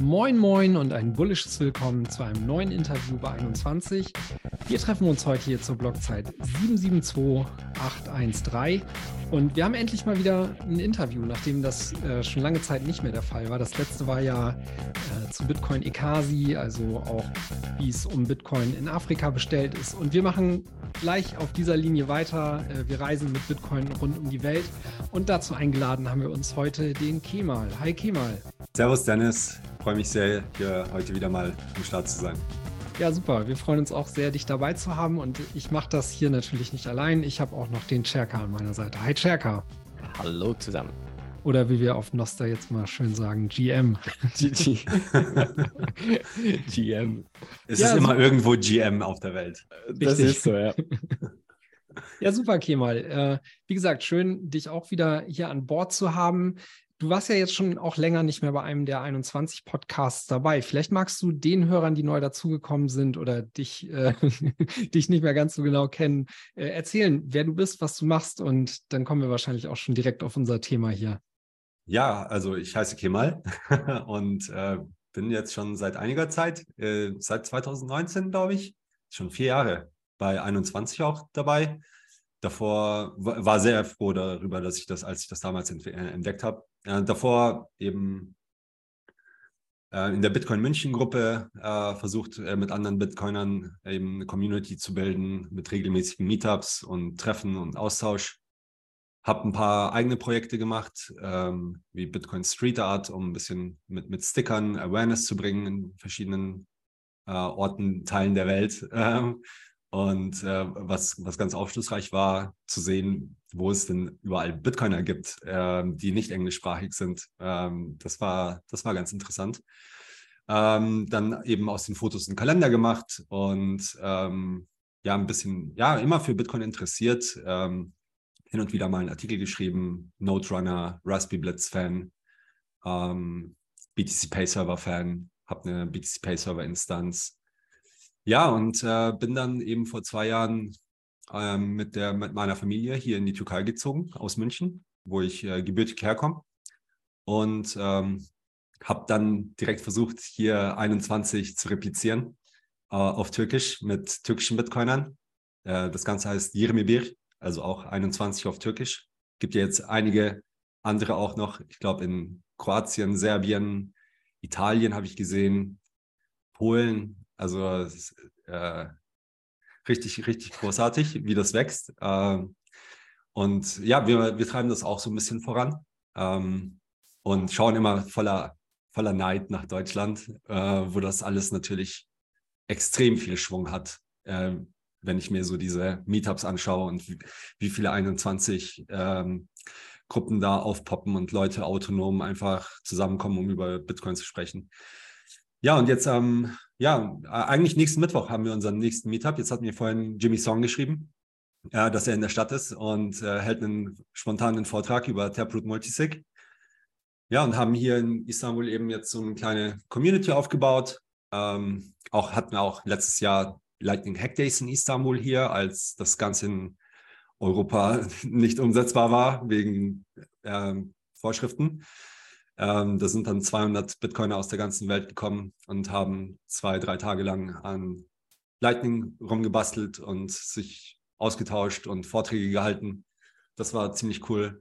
Moin Moin und ein bullisches Willkommen zu einem neuen Interview bei 21. Wir treffen uns heute hier zur Blockzeit 772813 und wir haben endlich mal wieder ein Interview, nachdem das äh, schon lange Zeit nicht mehr der Fall war. Das letzte war ja äh, zu Bitcoin Ekasi, also auch wie es um Bitcoin in Afrika bestellt ist. Und wir machen gleich auf dieser Linie weiter. Äh, wir reisen mit Bitcoin rund um die Welt und dazu eingeladen haben wir uns heute den Kemal. Hi Kemal. Servus Dennis, freue mich sehr, hier heute wieder mal am Start zu sein. Ja, super. Wir freuen uns auch sehr, dich dabei zu haben. Und ich mache das hier natürlich nicht allein. Ich habe auch noch den Cherka an meiner Seite. Hi, Cherka. Hallo zusammen. Oder wie wir auf Noster jetzt mal schön sagen, GM. GM. Es ja, ist immer irgendwo GM auf der Welt. Das Richtig. ist so, ja. Ja, super, Kemal. Äh, wie gesagt, schön, dich auch wieder hier an Bord zu haben. Du warst ja jetzt schon auch länger nicht mehr bei einem der 21 Podcasts dabei. Vielleicht magst du den Hörern, die neu dazugekommen sind oder dich, äh, dich nicht mehr ganz so genau kennen, äh, erzählen, wer du bist, was du machst und dann kommen wir wahrscheinlich auch schon direkt auf unser Thema hier. Ja, also ich heiße Kemal und äh, bin jetzt schon seit einiger Zeit, äh, seit 2019 glaube ich, schon vier Jahre bei 21 auch dabei davor war sehr froh darüber, dass ich das, als ich das damals äh, entdeckt habe, äh, davor eben äh, in der Bitcoin München Gruppe äh, versucht, äh, mit anderen Bitcoinern eben eine Community zu bilden, mit regelmäßigen Meetups und Treffen und Austausch. Habe ein paar eigene Projekte gemacht, ähm, wie Bitcoin Street Art, um ein bisschen mit, mit Stickern Awareness zu bringen in verschiedenen äh, Orten, Teilen der Welt. Ähm, und äh, was, was ganz aufschlussreich war, zu sehen, wo es denn überall Bitcoiner gibt, äh, die nicht englischsprachig sind. Ähm, das, war, das war ganz interessant. Ähm, dann eben aus den Fotos einen Kalender gemacht und ähm, ja, ein bisschen, ja, immer für Bitcoin interessiert. Ähm, hin und wieder mal einen Artikel geschrieben, Node Runner, Raspberry Blitz Fan, ähm, BTC Pay Server Fan, habe eine BTC Pay Server Instanz ja, und äh, bin dann eben vor zwei Jahren ähm, mit, der, mit meiner Familie hier in die Türkei gezogen, aus München, wo ich äh, gebürtig herkomme. Und ähm, habe dann direkt versucht, hier 21 zu replizieren äh, auf Türkisch mit türkischen Bitcoinern. Äh, das Ganze heißt Yirmibir, also auch 21 auf Türkisch. Gibt ja jetzt einige andere auch noch. Ich glaube, in Kroatien, Serbien, Italien habe ich gesehen, Polen, also es ist äh, richtig, richtig großartig, wie das wächst. Ähm, und ja, wir, wir treiben das auch so ein bisschen voran ähm, und schauen immer voller, voller Neid nach Deutschland, äh, wo das alles natürlich extrem viel Schwung hat. Äh, wenn ich mir so diese Meetups anschaue und wie, wie viele 21 ähm, Gruppen da aufpoppen und Leute autonom einfach zusammenkommen, um über Bitcoin zu sprechen. Ja, und jetzt am ja, eigentlich nächsten Mittwoch haben wir unseren nächsten Meetup. Jetzt hat mir vorhin Jimmy Song geschrieben, äh, dass er in der Stadt ist und äh, hält einen spontanen Vortrag über Taproot Multisig. Ja, und haben hier in Istanbul eben jetzt so eine kleine Community aufgebaut. Ähm, auch hatten wir auch letztes Jahr Lightning Hack Days in Istanbul hier, als das Ganze in Europa nicht umsetzbar war wegen äh, Vorschriften. Ähm, da sind dann 200 Bitcoiner aus der ganzen Welt gekommen und haben zwei, drei Tage lang an Lightning rumgebastelt und sich ausgetauscht und Vorträge gehalten. Das war ziemlich cool.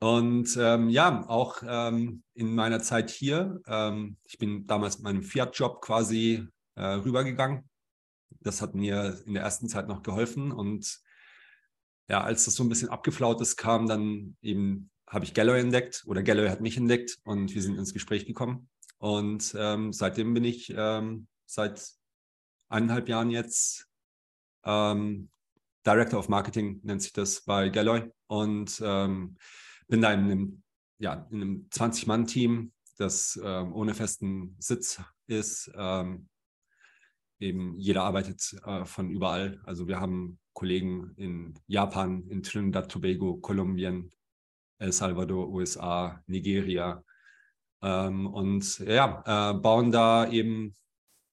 Und ähm, ja, auch ähm, in meiner Zeit hier, ähm, ich bin damals mit meinem Fiat-Job quasi äh, rübergegangen. Das hat mir in der ersten Zeit noch geholfen. Und ja, als das so ein bisschen abgeflaut ist, kam dann eben habe ich Galloy entdeckt oder Galloy hat mich entdeckt und wir sind ins Gespräch gekommen. Und ähm, seitdem bin ich ähm, seit eineinhalb Jahren jetzt ähm, Director of Marketing, nennt sich das bei Galloy. Und ähm, bin da in einem, ja, einem 20-Mann-Team, das ähm, ohne festen Sitz ist. Ähm, eben jeder arbeitet äh, von überall. Also wir haben Kollegen in Japan, in Trinidad, Tobago, Kolumbien, El Salvador, USA, Nigeria. Ähm, und ja, äh, bauen da eben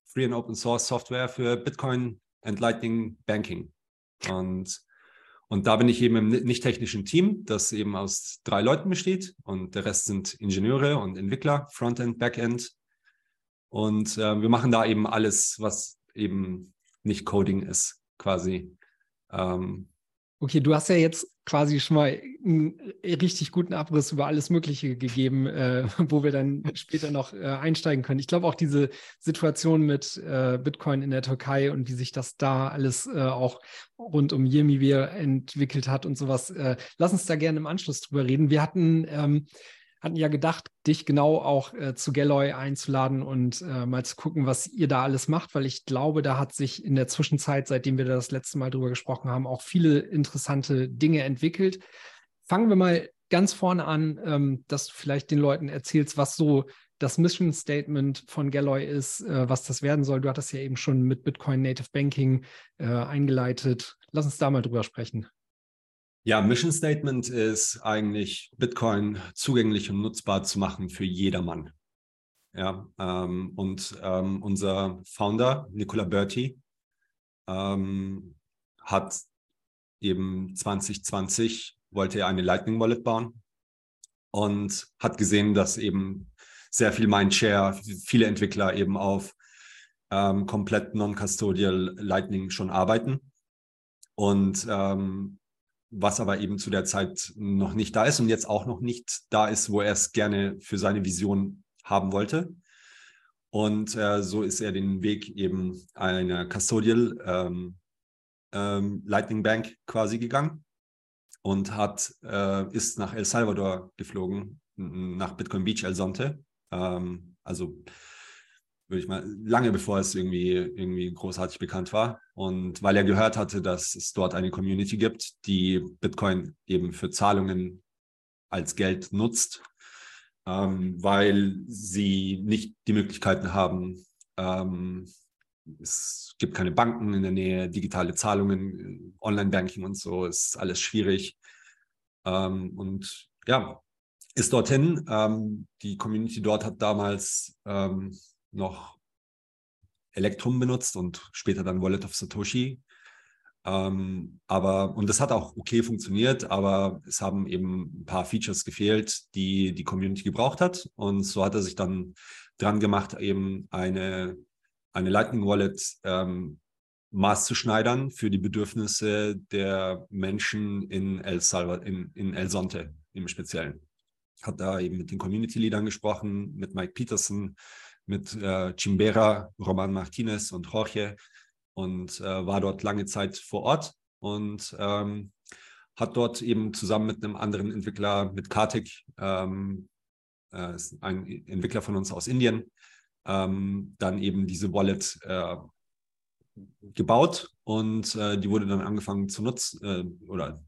Free and Open Source Software für Bitcoin and Lightning Banking. Und, und da bin ich eben im nicht technischen Team, das eben aus drei Leuten besteht und der Rest sind Ingenieure und Entwickler, Frontend, Backend. Und äh, wir machen da eben alles, was eben nicht Coding ist, quasi. Ähm, Okay, du hast ja jetzt quasi schon mal einen richtig guten Abriss über alles Mögliche gegeben, äh, wo wir dann später noch äh, einsteigen können. Ich glaube auch diese Situation mit äh, Bitcoin in der Türkei und wie sich das da alles äh, auch rund um Yemivir entwickelt hat und sowas. Äh, lass uns da gerne im Anschluss drüber reden. Wir hatten ähm, hatten ja gedacht, dich genau auch äh, zu Galloy einzuladen und äh, mal zu gucken, was ihr da alles macht, weil ich glaube, da hat sich in der Zwischenzeit, seitdem wir das letzte Mal drüber gesprochen haben, auch viele interessante Dinge entwickelt. Fangen wir mal ganz vorne an, ähm, dass du vielleicht den Leuten erzählst, was so das Mission Statement von Galloy ist, äh, was das werden soll. Du hattest ja eben schon mit Bitcoin Native Banking äh, eingeleitet. Lass uns da mal drüber sprechen. Ja, Mission Statement ist eigentlich Bitcoin zugänglich und nutzbar zu machen für jedermann. Ja, ähm, und ähm, unser Founder, Nicola Berti, ähm, hat eben 2020 wollte er eine Lightning Wallet bauen und hat gesehen, dass eben sehr viel Mindshare, viele Entwickler eben auf ähm, komplett non-custodial Lightning schon arbeiten. Und ähm, was aber eben zu der Zeit noch nicht da ist und jetzt auch noch nicht da ist, wo er es gerne für seine Vision haben wollte. Und äh, so ist er den Weg eben einer Custodial ähm, ähm, Lightning Bank quasi gegangen und hat, äh, ist nach El Salvador geflogen, nach Bitcoin Beach El Sonte. Ähm, also würde ich mal, lange bevor es irgendwie, irgendwie großartig bekannt war. Und weil er gehört hatte, dass es dort eine Community gibt, die Bitcoin eben für Zahlungen als Geld nutzt, ähm, weil sie nicht die Möglichkeiten haben, ähm, es gibt keine Banken in der Nähe, digitale Zahlungen, Online-Banking und so, ist alles schwierig. Ähm, und ja, ist dorthin. Ähm, die Community dort hat damals ähm, noch Electrum benutzt und später dann Wallet of Satoshi. Ähm, aber, und das hat auch okay funktioniert, aber es haben eben ein paar Features gefehlt, die die Community gebraucht hat. Und so hat er sich dann dran gemacht, eben eine, eine Lightning Wallet ähm, maßzuschneidern für die Bedürfnisse der Menschen in El Salvador, in, in El Sonte im Speziellen. Hat da eben mit den Community-Leadern gesprochen, mit Mike Peterson, mit äh, Chimbera, Roman Martinez und Jorge und äh, war dort lange Zeit vor Ort und ähm, hat dort eben zusammen mit einem anderen Entwickler, mit Kartik, ähm, äh, ein Entwickler von uns aus Indien, ähm, dann eben diese Wallet äh, gebaut und äh, die wurde dann angefangen zu nutzen äh, oder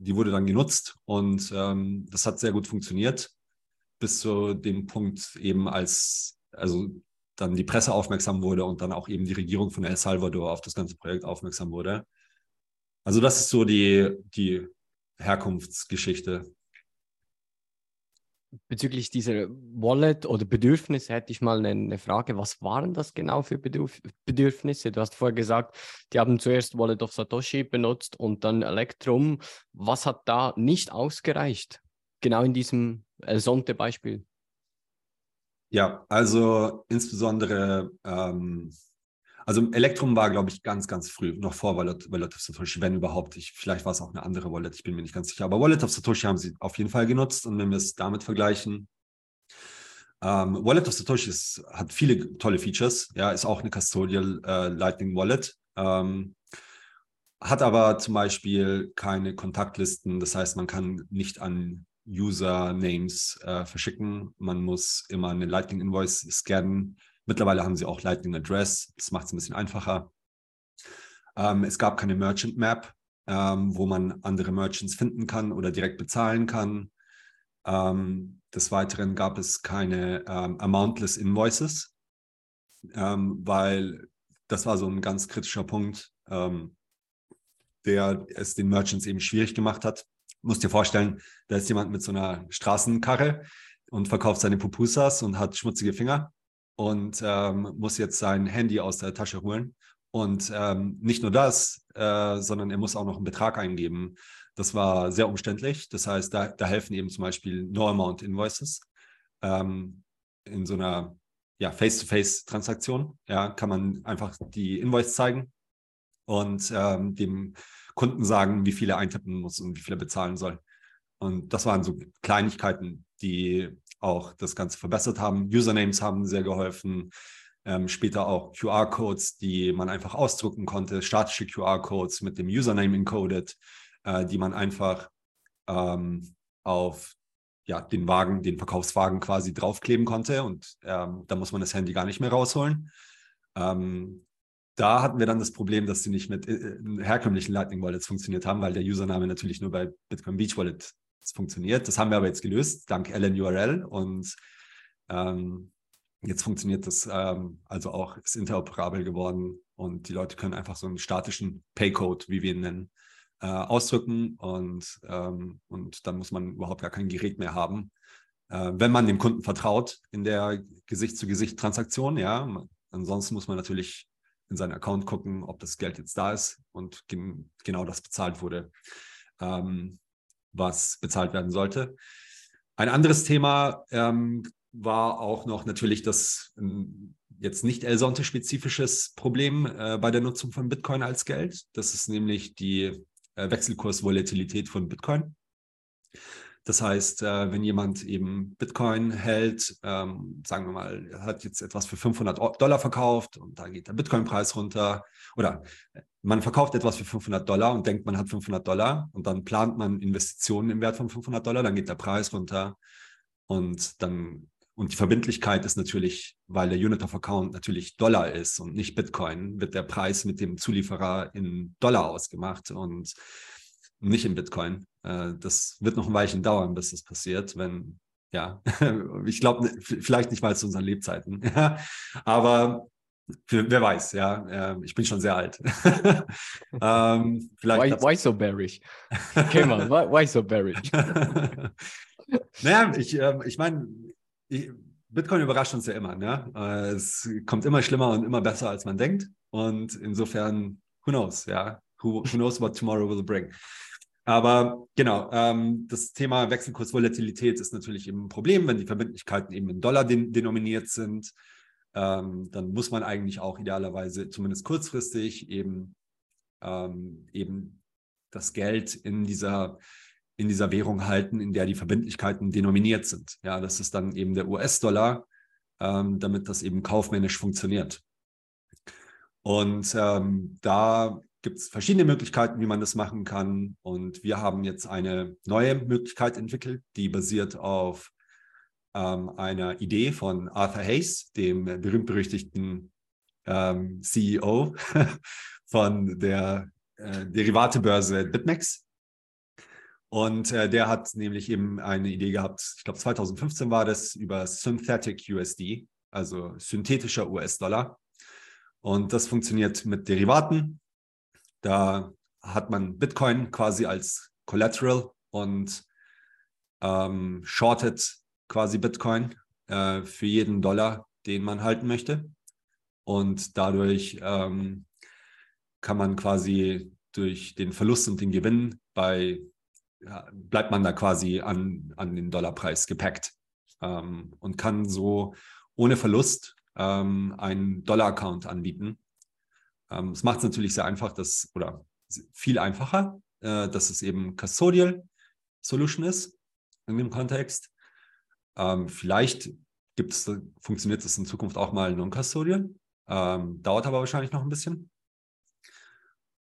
die wurde dann genutzt und ähm, das hat sehr gut funktioniert bis zu dem Punkt eben als also dann die Presse aufmerksam wurde und dann auch eben die Regierung von El Salvador auf das ganze Projekt aufmerksam wurde. Also das ist so die, die Herkunftsgeschichte. Bezüglich dieser Wallet oder Bedürfnisse hätte ich mal eine, Frage. Was waren das genau für Bedürf Bedürfnisse? Du hast vorher gesagt, die haben zuerst Wallet of Satoshi benutzt und dann Electrum. Was hat da nicht ausgereicht? Genau in diesem El Sonte-Beispiel. Ja, also insbesondere, ähm, also Elektrum war, glaube ich, ganz, ganz früh, noch vor Wallet, Wallet of Satoshi, wenn überhaupt. Ich, vielleicht war es auch eine andere Wallet, ich bin mir nicht ganz sicher. Aber Wallet of Satoshi haben sie auf jeden Fall genutzt. Und wenn wir es damit vergleichen, ähm, Wallet of Satoshi ist, hat viele tolle Features. Ja, ist auch eine Custodial äh, Lightning Wallet. Ähm, hat aber zum Beispiel keine Kontaktlisten. Das heißt, man kann nicht an Usernames äh, verschicken. Man muss immer eine Lightning Invoice scannen. Mittlerweile haben sie auch Lightning Address. Das macht es ein bisschen einfacher. Ähm, es gab keine Merchant Map, ähm, wo man andere Merchants finden kann oder direkt bezahlen kann. Ähm, des Weiteren gab es keine ähm, Amountless Invoices, ähm, weil das war so ein ganz kritischer Punkt, ähm, der es den Merchants eben schwierig gemacht hat, musst dir vorstellen, da ist jemand mit so einer Straßenkarre und verkauft seine Pupusas und hat schmutzige Finger und ähm, muss jetzt sein Handy aus der Tasche holen. Und ähm, nicht nur das, äh, sondern er muss auch noch einen Betrag eingeben. Das war sehr umständlich. Das heißt, da, da helfen eben zum Beispiel No-Amount Invoices ähm, in so einer ja, Face-to-Face-Transaktion. Ja, kann man einfach die Invoice zeigen und ähm, dem Kunden sagen, wie viel er eintippen muss und wie viel er bezahlen soll. Und das waren so Kleinigkeiten, die auch das Ganze verbessert haben. Usernames haben sehr geholfen. Ähm, später auch QR-Codes, die man einfach ausdrucken konnte, statische QR-Codes mit dem Username encoded, äh, die man einfach ähm, auf ja, den Wagen, den Verkaufswagen quasi draufkleben konnte und ähm, da muss man das Handy gar nicht mehr rausholen. Ähm, da hatten wir dann das Problem, dass sie nicht mit äh, herkömmlichen Lightning Wallets funktioniert haben, weil der Username natürlich nur bei Bitcoin Beach Wallet funktioniert. Das haben wir aber jetzt gelöst, dank LNURL und ähm, jetzt funktioniert das ähm, also auch, ist interoperabel geworden und die Leute können einfach so einen statischen Paycode, wie wir ihn nennen, äh, ausdrücken und, ähm, und dann muss man überhaupt gar kein Gerät mehr haben. Äh, wenn man dem Kunden vertraut in der Gesicht-zu-Gesicht-Transaktion, ja, ansonsten muss man natürlich in seinen Account gucken, ob das Geld jetzt da ist und gen genau das bezahlt wurde, ähm, was bezahlt werden sollte. Ein anderes Thema ähm, war auch noch natürlich das ähm, jetzt nicht Elsonte-spezifisches Problem äh, bei der Nutzung von Bitcoin als Geld. Das ist nämlich die äh, Wechselkursvolatilität von Bitcoin. Das heißt, äh, wenn jemand eben Bitcoin hält, ähm, sagen wir mal, hat jetzt etwas für 500 Dollar verkauft und da geht der Bitcoin-Preis runter oder man verkauft etwas für 500 Dollar und denkt, man hat 500 Dollar und dann plant man Investitionen im Wert von 500 Dollar, dann geht der Preis runter und dann und die Verbindlichkeit ist natürlich, weil der Unit of Account natürlich Dollar ist und nicht Bitcoin, wird der Preis mit dem Zulieferer in Dollar ausgemacht und nicht in Bitcoin. Äh, das wird noch ein Weilchen dauern, bis das passiert, wenn, ja, ich glaube, vielleicht nicht mal zu unseren Lebzeiten, aber wer weiß, ja, ich bin schon sehr alt. ähm, why, why, so bearish? Okay, man, why, why so bearish? naja, ich, ähm, ich meine, Bitcoin überrascht uns ja immer. Ne? Äh, es kommt immer schlimmer und immer besser, als man denkt. Und insofern, who knows, ja? Who, who knows what tomorrow will bring? Aber genau, ähm, das Thema Wechselkursvolatilität ist natürlich eben ein Problem, wenn die Verbindlichkeiten eben in Dollar den, denominiert sind. Ähm, dann muss man eigentlich auch idealerweise, zumindest kurzfristig, eben, ähm, eben das Geld in dieser in dieser Währung halten, in der die Verbindlichkeiten denominiert sind. Ja, das ist dann eben der US-Dollar, ähm, damit das eben kaufmännisch funktioniert. Und ähm, da gibt es verschiedene Möglichkeiten, wie man das machen kann. Und wir haben jetzt eine neue Möglichkeit entwickelt, die basiert auf ähm, einer Idee von Arthur Hayes, dem berühmt-berüchtigten ähm, CEO von der äh, Derivatebörse BitMEX. Und äh, der hat nämlich eben eine Idee gehabt, ich glaube 2015 war das, über Synthetic USD, also synthetischer US-Dollar. Und das funktioniert mit Derivaten. Da hat man Bitcoin quasi als Collateral und ähm, shortet quasi Bitcoin äh, für jeden Dollar, den man halten möchte. Und dadurch ähm, kann man quasi durch den Verlust und den Gewinn bei ja, bleibt man da quasi an, an den Dollarpreis gepackt ähm, und kann so ohne Verlust ähm, einen Dollar-Account anbieten. Ähm, es macht es natürlich sehr einfach, dass, oder viel einfacher, äh, dass es eben Custodial Solution ist in dem Kontext. Ähm, vielleicht gibt's, funktioniert das in Zukunft auch mal non-custodial. Ähm, dauert aber wahrscheinlich noch ein bisschen.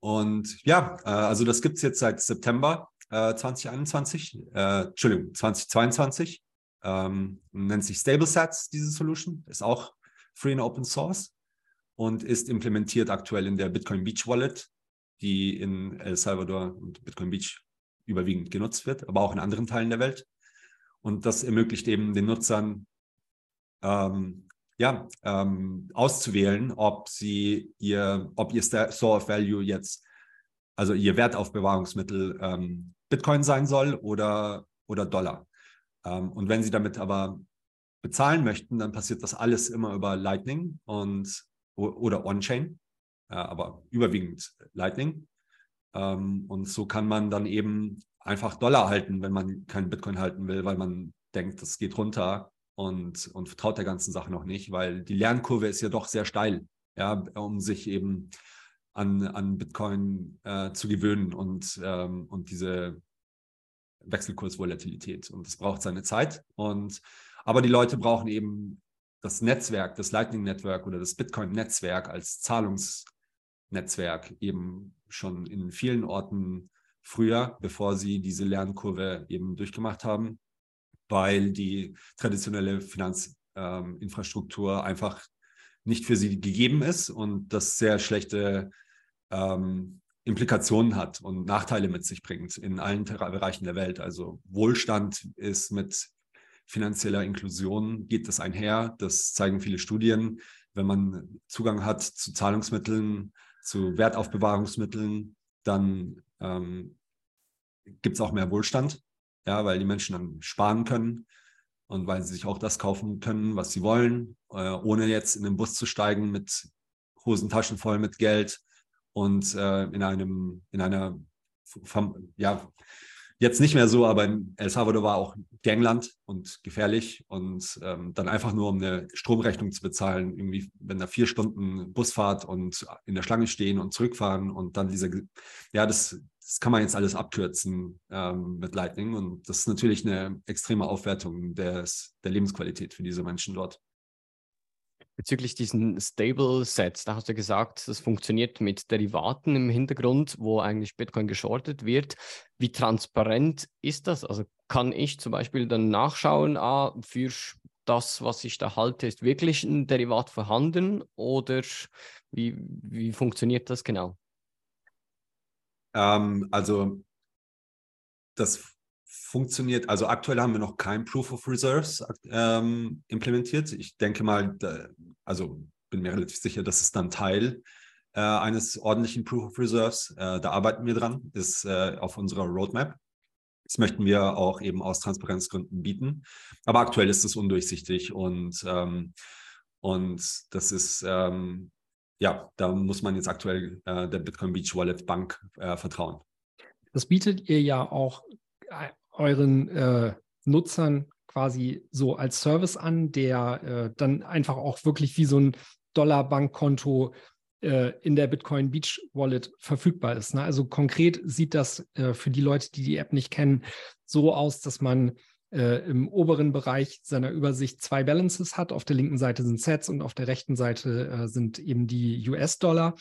Und ja, äh, also das gibt es jetzt seit September 2021, äh, Entschuldigung, 2022. Ähm, nennt sich StableSats, diese Solution, ist auch free and open source und ist implementiert aktuell in der Bitcoin Beach Wallet, die in El Salvador und Bitcoin Beach überwiegend genutzt wird, aber auch in anderen Teilen der Welt. Und das ermöglicht eben den Nutzern, ähm, ja, ähm, auszuwählen, ob sie ihr, ob ihr Store of Value jetzt, also ihr Wertaufbewahrungsmittel ähm, Bitcoin sein soll oder, oder Dollar. Ähm, und wenn Sie damit aber bezahlen möchten, dann passiert das alles immer über Lightning und oder On-Chain, äh, aber überwiegend Lightning. Ähm, und so kann man dann eben einfach Dollar halten, wenn man keinen Bitcoin halten will, weil man denkt, das geht runter und, und vertraut der ganzen Sache noch nicht, weil die Lernkurve ist ja doch sehr steil, ja, um sich eben an, an Bitcoin äh, zu gewöhnen und, ähm, und diese Wechselkursvolatilität. Und das braucht seine Zeit. Und aber die Leute brauchen eben das Netzwerk, das Lightning Network oder das Bitcoin-Netzwerk als Zahlungsnetzwerk eben schon in vielen Orten früher, bevor sie diese Lernkurve eben durchgemacht haben, weil die traditionelle Finanzinfrastruktur ähm, einfach nicht für sie gegeben ist und das sehr schlechte ähm, Implikationen hat und Nachteile mit sich bringt in allen Bereichen der Welt. Also Wohlstand ist mit finanzieller Inklusion, geht das einher. Das zeigen viele Studien. Wenn man Zugang hat zu Zahlungsmitteln, zu Wertaufbewahrungsmitteln, dann ähm, gibt es auch mehr Wohlstand, ja, weil die Menschen dann sparen können und weil sie sich auch das kaufen können, was sie wollen, äh, ohne jetzt in den Bus zu steigen mit Hosentaschen voll mit Geld und äh, in einem, in einer, ja, jetzt nicht mehr so, aber in El Salvador war auch Gangland und gefährlich und ähm, dann einfach nur, um eine Stromrechnung zu bezahlen, irgendwie, wenn da vier Stunden Busfahrt und in der Schlange stehen und zurückfahren und dann diese, ja, das, das kann man jetzt alles abkürzen ähm, mit Lightning und das ist natürlich eine extreme Aufwertung des, der Lebensqualität für diese Menschen dort. Bezüglich diesen Stable Sets, da hast du gesagt, das funktioniert mit Derivaten im Hintergrund, wo eigentlich Bitcoin geschortet wird. Wie transparent ist das? Also kann ich zum Beispiel dann nachschauen, ah, für das, was ich da halte, ist wirklich ein Derivat vorhanden oder wie, wie funktioniert das genau? Ähm, also das funktioniert, also aktuell haben wir noch kein Proof of Reserves ähm, implementiert. Ich denke mal, da, also bin mir relativ sicher, dass es dann Teil äh, eines ordentlichen Proof of Reserves. Äh, da arbeiten wir dran, ist äh, auf unserer Roadmap. Das möchten wir auch eben aus Transparenzgründen bieten. Aber aktuell ist es undurchsichtig und, ähm, und das ist, ähm, ja, da muss man jetzt aktuell äh, der Bitcoin Beach Wallet Bank äh, vertrauen. Das bietet ihr ja auch äh, euren äh, Nutzern quasi so als Service an, der äh, dann einfach auch wirklich wie so ein Dollar-Bankkonto äh, in der Bitcoin Beach Wallet verfügbar ist. Ne? Also konkret sieht das äh, für die Leute, die die App nicht kennen, so aus, dass man äh, im oberen Bereich seiner Übersicht zwei Balances hat. Auf der linken Seite sind Sets und auf der rechten Seite äh, sind eben die US-Dollar.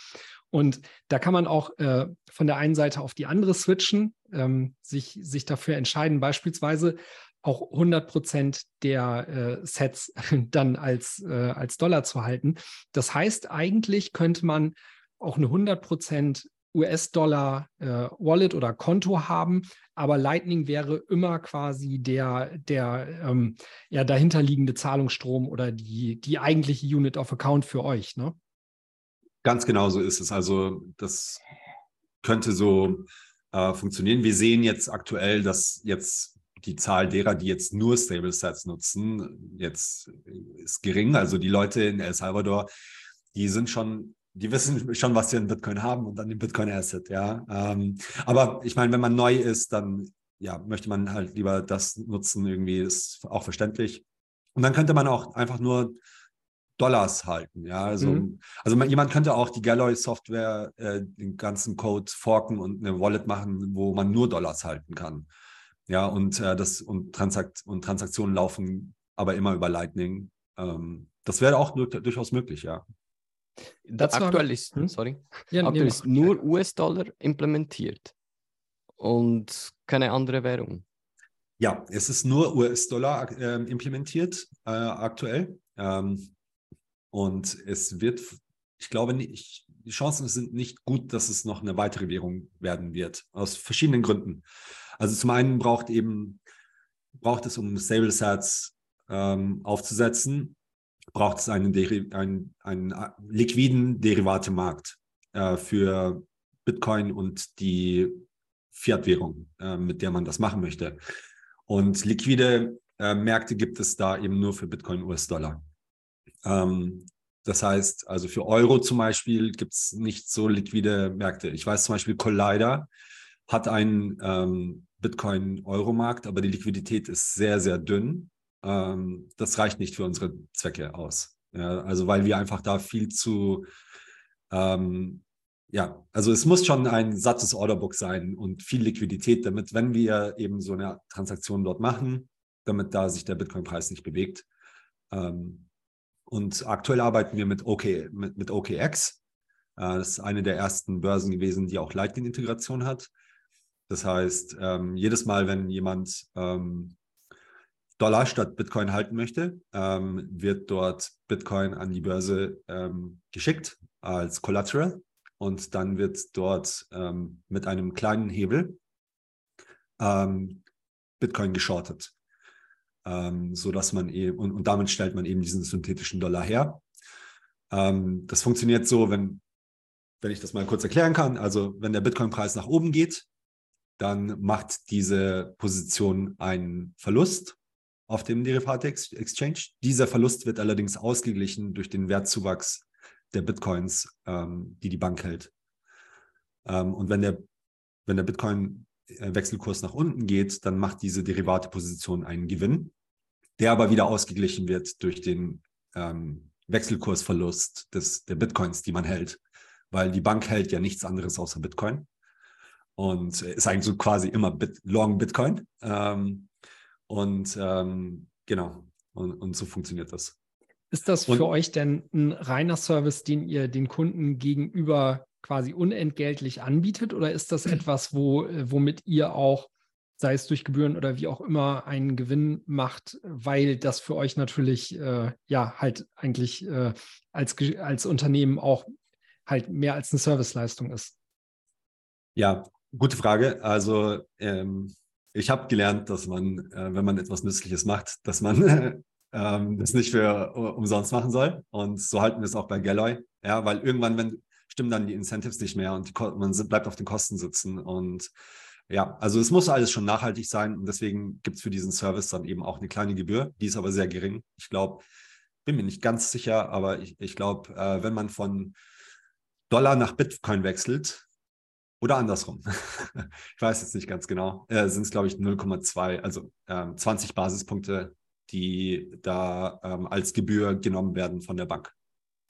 Und da kann man auch äh, von der einen Seite auf die andere switchen, ähm, sich, sich dafür entscheiden, beispielsweise auch 100 Prozent der äh, Sets dann als, äh, als Dollar zu halten. Das heißt, eigentlich könnte man auch eine 100 Prozent US-Dollar äh, oder Konto haben, aber Lightning wäre immer quasi der, der ähm, ja, dahinterliegende Zahlungsstrom oder die, die eigentliche Unit of Account für euch, ne? Ganz genau so ist es. Also das könnte so äh, funktionieren. Wir sehen jetzt aktuell, dass jetzt die Zahl derer, die jetzt nur Stable Sets nutzen, jetzt ist gering. Also die Leute in El Salvador, die sind schon, die wissen schon, was sie in Bitcoin haben und dann den Bitcoin Asset, ja. Ähm, aber ich meine, wenn man neu ist, dann ja, möchte man halt lieber das nutzen, irgendwie ist auch verständlich. Und dann könnte man auch einfach nur Dollars halten. Ja, also, mhm. also man, jemand könnte auch die Galloy-Software, äh, den ganzen Code forken und eine Wallet machen, wo man nur Dollars halten kann. Ja, und äh, das und, Transakt und Transaktionen laufen aber immer über Lightning. Ähm, das wäre auch durchaus möglich, ja. Das aktuell ist, hm? sorry, ja, aktuell ist nur US-Dollar implementiert und keine andere Währung. Ja, es ist nur US-Dollar äh, implementiert äh, aktuell. Ähm, und es wird, ich glaube, nicht, die Chancen sind nicht gut, dass es noch eine weitere Währung werden wird, aus verschiedenen Gründen. Also zum einen braucht eben, braucht es, um Stable Sets ähm, aufzusetzen, braucht es einen, einen, einen liquiden Derivatemarkt äh, für Bitcoin und die Fiat-Währung, äh, mit der man das machen möchte. Und liquide äh, Märkte gibt es da eben nur für Bitcoin US-Dollar. Ähm, das heißt, also für Euro zum Beispiel gibt es nicht so liquide Märkte. Ich weiß zum Beispiel, Collider hat einen ähm, Bitcoin-Euro-Markt, aber die Liquidität ist sehr, sehr dünn. Ähm, das reicht nicht für unsere Zwecke aus. Ja, also weil wir einfach da viel zu, ähm, ja, also es muss schon ein sattes Orderbook sein und viel Liquidität, damit, wenn wir eben so eine Transaktion dort machen, damit da sich der Bitcoin-Preis nicht bewegt. Ähm, und aktuell arbeiten wir mit, OK, mit, mit OKX. Äh, das ist eine der ersten Börsen gewesen, die auch Lightning-Integration hat. Das heißt, ähm, jedes Mal, wenn jemand ähm, Dollar statt Bitcoin halten möchte, ähm, wird dort Bitcoin an die Börse ähm, geschickt als Collateral und dann wird dort ähm, mit einem kleinen Hebel ähm, Bitcoin geschortet, ähm, so dass man eben und, und, damit stellt man eben diesen synthetischen Dollar her. Ähm, das funktioniert so, wenn wenn ich das mal kurz erklären kann. Also wenn der Bitcoin-Preis nach oben geht, dann macht diese Position einen Verlust auf dem Derivate-Exchange. Dieser Verlust wird allerdings ausgeglichen durch den Wertzuwachs der Bitcoins, ähm, die die Bank hält. Ähm, und wenn der, wenn der Bitcoin-Wechselkurs nach unten geht, dann macht diese Derivate-Position einen Gewinn, der aber wieder ausgeglichen wird durch den ähm, Wechselkursverlust des, der Bitcoins, die man hält. Weil die Bank hält ja nichts anderes außer Bitcoin und ist eigentlich so quasi immer Bit Long Bitcoin. Ähm, und ähm, genau, und, und, so funktioniert das. Ist das für euch denn ein reiner Service, den ihr den Kunden gegenüber quasi unentgeltlich anbietet? Oder ist das etwas, wo, womit ihr auch, sei es durch Gebühren oder wie auch immer, einen Gewinn macht, weil das für euch natürlich äh, ja halt eigentlich äh, als, als Unternehmen auch halt mehr als eine Serviceleistung ist? Ja, gute Frage. Also ähm, ich habe gelernt, dass man, äh, wenn man etwas Nützliches macht, dass man ähm, das nicht für umsonst machen soll. Und so halten wir es auch bei Galloy. Ja, weil irgendwann, wenn stimmen dann die Incentives nicht mehr und man bleibt auf den Kosten sitzen. Und ja, also es muss alles schon nachhaltig sein. Und deswegen gibt es für diesen Service dann eben auch eine kleine Gebühr. Die ist aber sehr gering. Ich glaube, bin mir nicht ganz sicher, aber ich, ich glaube, äh, wenn man von Dollar nach Bitcoin wechselt, oder andersrum. ich weiß jetzt nicht ganz genau. Äh, Sind es, glaube ich, 0,2, also ähm, 20 Basispunkte, die da ähm, als Gebühr genommen werden von der Bank.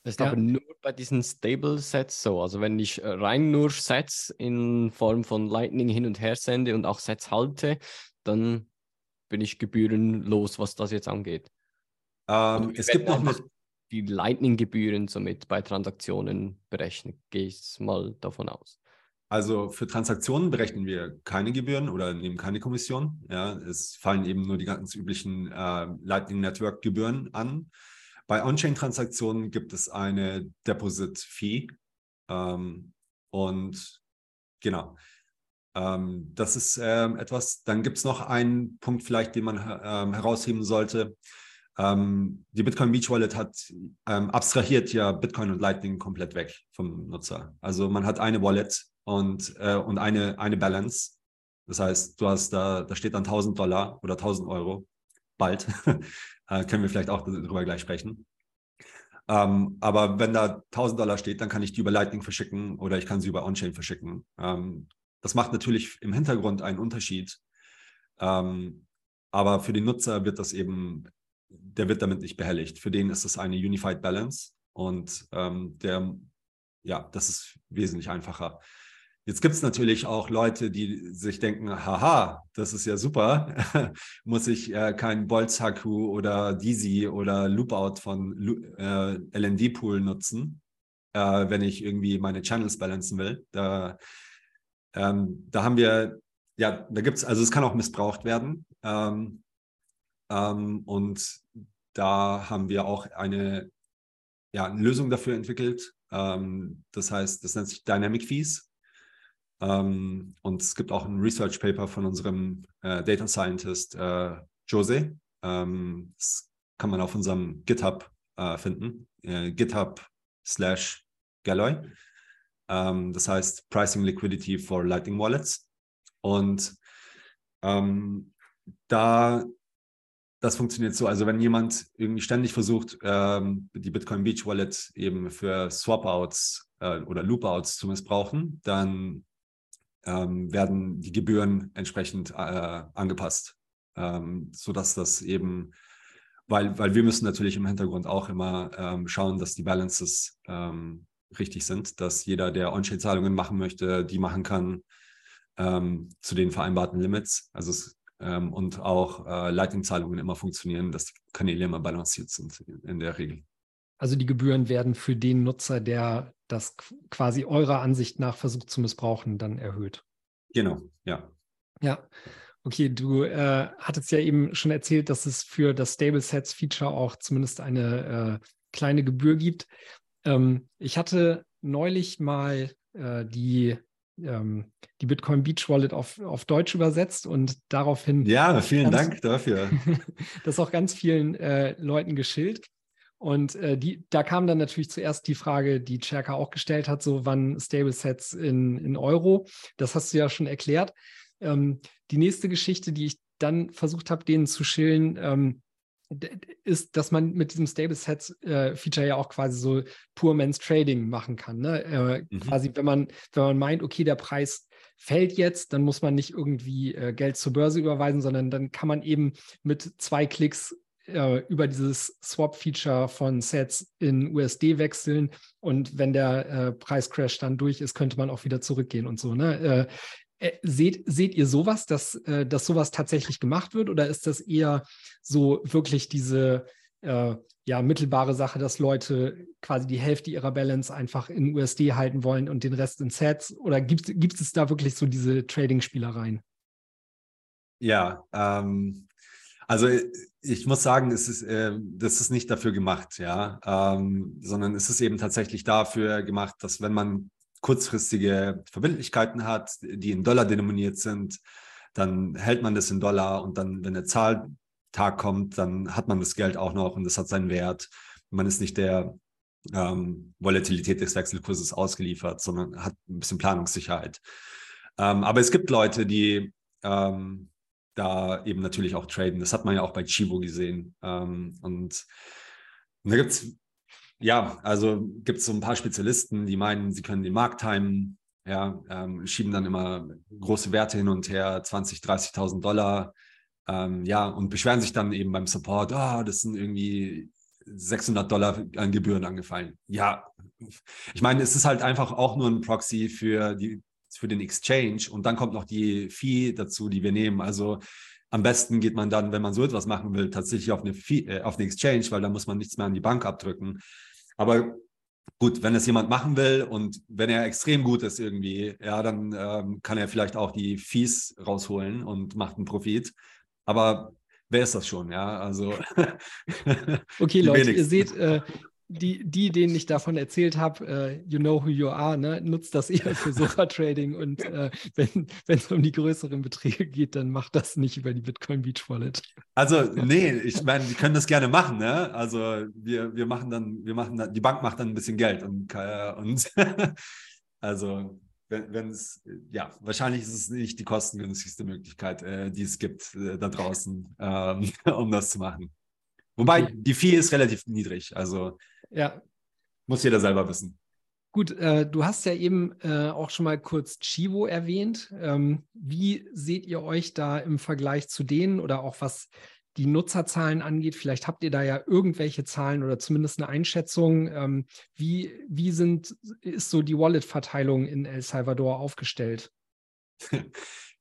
Das ist ja. aber nur bei diesen Stable Sets so. Also wenn ich äh, rein nur Sets in Form von Lightning hin und her sende und auch Sets halte, dann bin ich gebührenlos, was das jetzt angeht. Ähm, es gibt noch eine... die Lightning-Gebühren somit bei Transaktionen berechnet, gehe ich mal davon aus. Also für Transaktionen berechnen wir keine Gebühren oder nehmen keine Kommission. Ja, es fallen eben nur die ganz üblichen äh, Lightning Network Gebühren an. Bei On-Chain-Transaktionen gibt es eine Deposit-Fee. Ähm, und genau, ähm, das ist ähm, etwas. Dann gibt es noch einen Punkt vielleicht, den man ähm, herausheben sollte. Ähm, die Bitcoin Beach Wallet hat ähm, abstrahiert ja Bitcoin und Lightning komplett weg vom Nutzer. Also man hat eine Wallet und, äh, und eine, eine Balance. Das heißt, du hast da, da steht dann 1000 Dollar oder 1000 Euro. Bald. äh, können wir vielleicht auch darüber gleich sprechen. Ähm, aber wenn da 1000 Dollar steht, dann kann ich die über Lightning verschicken oder ich kann sie über On-Chain verschicken. Ähm, das macht natürlich im Hintergrund einen Unterschied. Ähm, aber für den Nutzer wird das eben, der wird damit nicht behelligt. Für den ist das eine Unified Balance und ähm, der, ja, das ist wesentlich einfacher. Jetzt gibt es natürlich auch Leute, die sich denken, haha, das ist ja super, muss ich äh, kein Boltzhaku oder Dizzy oder Loopout von äh, LND-Pool nutzen, äh, wenn ich irgendwie meine Channels balancen will. Da, ähm, da haben wir, ja, da gibt es, also es kann auch missbraucht werden. Ähm, ähm, und da haben wir auch eine, ja, eine Lösung dafür entwickelt. Ähm, das heißt, das nennt sich Dynamic Fees. Ähm, und es gibt auch ein Research Paper von unserem äh, Data Scientist äh, Jose. Ähm, das kann man auf unserem GitHub äh, finden. Äh, GitHub slash Galloy. Ähm, das heißt Pricing Liquidity for Lightning Wallets. Und ähm, da das funktioniert so. Also wenn jemand irgendwie ständig versucht, ähm, die Bitcoin Beach Wallet eben für Swap-Outs äh, oder Loop-Outs zu missbrauchen, dann ähm, werden die Gebühren entsprechend äh, angepasst, ähm, sodass das eben weil, weil wir müssen natürlich im Hintergrund auch immer ähm, schauen, dass die Balances ähm, richtig sind, dass jeder, der On-Chain-Zahlungen machen möchte, die machen kann ähm, zu den vereinbarten Limits. Also es, ähm, und auch äh, Lightning-Zahlungen immer funktionieren, dass die Kanäle immer balanciert sind in, in der Regel. Also die Gebühren werden für den Nutzer, der das quasi eurer Ansicht nach versucht zu missbrauchen, dann erhöht. Genau, ja. Ja. Okay, du äh, hattest ja eben schon erzählt, dass es für das Stable Sets Feature auch zumindest eine äh, kleine Gebühr gibt. Ähm, ich hatte neulich mal äh, die, ähm, die Bitcoin Beach Wallet auf, auf Deutsch übersetzt und daraufhin. Ja, vielen ganz, Dank dafür. das auch ganz vielen äh, Leuten geschillt. Und äh, die, da kam dann natürlich zuerst die Frage, die Cherka auch gestellt hat, so wann Stable Sets in, in Euro. Das hast du ja schon erklärt. Ähm, die nächste Geschichte, die ich dann versucht habe, denen zu schillen, ähm, ist, dass man mit diesem Stable Sets äh, Feature ja auch quasi so Poor Man's Trading machen kann. Ne? Äh, mhm. Quasi, wenn man, wenn man meint, okay, der Preis fällt jetzt, dann muss man nicht irgendwie äh, Geld zur Börse überweisen, sondern dann kann man eben mit zwei Klicks äh, über dieses Swap-Feature von Sets in USD wechseln und wenn der äh, Preiscrash dann durch ist, könnte man auch wieder zurückgehen und so. Ne? Äh, äh, seht, seht ihr sowas, dass, äh, dass sowas tatsächlich gemacht wird oder ist das eher so wirklich diese äh, ja, mittelbare Sache, dass Leute quasi die Hälfte ihrer Balance einfach in USD halten wollen und den Rest in Sets? Oder gibt, gibt es da wirklich so diese Trading-Spielereien? Ja, ähm, also äh, ich muss sagen, es ist, äh, das ist nicht dafür gemacht, ja, ähm, sondern es ist eben tatsächlich dafür gemacht, dass wenn man kurzfristige Verbindlichkeiten hat, die in Dollar denominiert sind, dann hält man das in Dollar und dann, wenn der Zahltag kommt, dann hat man das Geld auch noch und das hat seinen Wert. Man ist nicht der ähm, Volatilität des Wechselkurses ausgeliefert, sondern hat ein bisschen Planungssicherheit. Ähm, aber es gibt Leute, die ähm, da eben natürlich auch traden. Das hat man ja auch bei Chivo gesehen. Ähm, und, da gibt es ja, also gibt es so ein paar Spezialisten, die meinen, sie können den Markt timen, ja, ähm, schieben dann immer große Werte hin und her, 20, 30.000 Dollar, ähm, ja, und beschweren sich dann eben beim Support, oh, das sind irgendwie 600 Dollar an Gebühren angefallen. Ja, ich meine, es ist halt einfach auch nur ein Proxy für, die, für den Exchange und dann kommt noch die Fee dazu, die wir nehmen. Also am besten geht man dann, wenn man so etwas machen will, tatsächlich auf eine, Fee, äh, auf eine Exchange, weil da muss man nichts mehr an die Bank abdrücken. Aber gut, wenn es jemand machen will und wenn er extrem gut ist irgendwie, ja, dann ähm, kann er vielleicht auch die Fees rausholen und macht einen Profit. Aber wer ist das schon? Ja, also. okay, Leute, wenigsten. ihr seht, äh, die, die, denen ich davon erzählt habe, äh, you know who you are, ne, nutzt das eher für Sofa-Trading und äh, wenn es um die größeren Beträge geht, dann macht das nicht über die Bitcoin Beach Wallet. Also, nee, ich meine, die können das gerne machen, ne? Also wir, wir machen dann, wir machen dann, die Bank macht dann ein bisschen Geld und, äh, und also wenn es, ja, wahrscheinlich ist es nicht die kostengünstigste Möglichkeit, äh, die es gibt äh, da draußen, ähm, um das zu machen. Wobei die Fee ist relativ niedrig, also ja. Muss jeder selber wissen. Gut, äh, du hast ja eben äh, auch schon mal kurz Chivo erwähnt. Ähm, wie seht ihr euch da im Vergleich zu denen oder auch was die Nutzerzahlen angeht? Vielleicht habt ihr da ja irgendwelche Zahlen oder zumindest eine Einschätzung. Ähm, wie, wie sind, ist so die Wallet-Verteilung in El Salvador aufgestellt?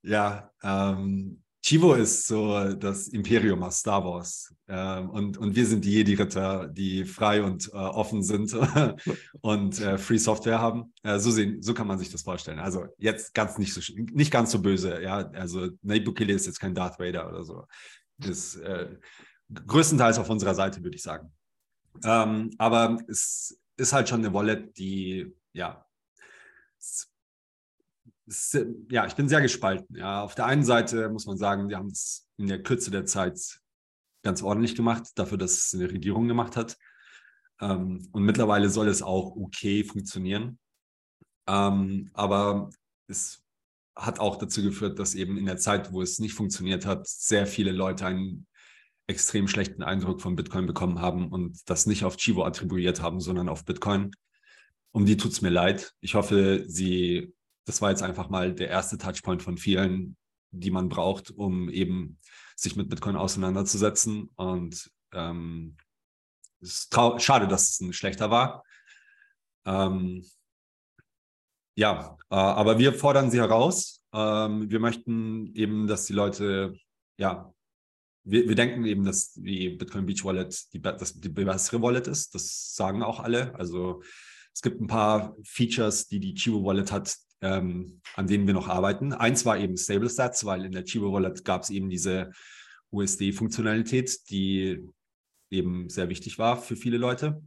ja, ähm, Chivo ist so das Imperium aus Star Wars. Ähm, und, und wir sind die Jedi-Ritter, die frei und äh, offen sind und äh, Free Software haben. Äh, so, sehen, so kann man sich das vorstellen. Also jetzt ganz nicht so nicht ganz so böse, ja. Also Nabukele ist jetzt kein Darth Vader oder so. Ist äh, größtenteils auf unserer Seite, würde ich sagen. Ähm, aber es ist halt schon eine Wallet, die ja ja, ich bin sehr gespalten. Ja, auf der einen Seite muss man sagen, wir haben es in der Kürze der Zeit ganz ordentlich gemacht, dafür, dass es eine Regierung gemacht hat. Ähm, und mittlerweile soll es auch okay funktionieren. Ähm, aber es hat auch dazu geführt, dass eben in der Zeit, wo es nicht funktioniert hat, sehr viele Leute einen extrem schlechten Eindruck von Bitcoin bekommen haben und das nicht auf Chivo attribuiert haben, sondern auf Bitcoin. Um die tut es mir leid. Ich hoffe, sie das war jetzt einfach mal der erste Touchpoint von vielen, die man braucht, um eben sich mit Bitcoin auseinanderzusetzen. Und ähm, es ist schade, dass es ein schlechter war. Ähm, ja, äh, aber wir fordern sie heraus. Ähm, wir möchten eben, dass die Leute, ja, wir, wir denken eben, dass die Bitcoin Beach Wallet die, das, die bessere Wallet ist. Das sagen auch alle. Also es gibt ein paar Features, die die Chivo Wallet hat, ähm, an denen wir noch arbeiten. Eins war eben Stable Stats, weil in der Chivo Wallet gab es eben diese USD-Funktionalität, die eben sehr wichtig war für viele Leute.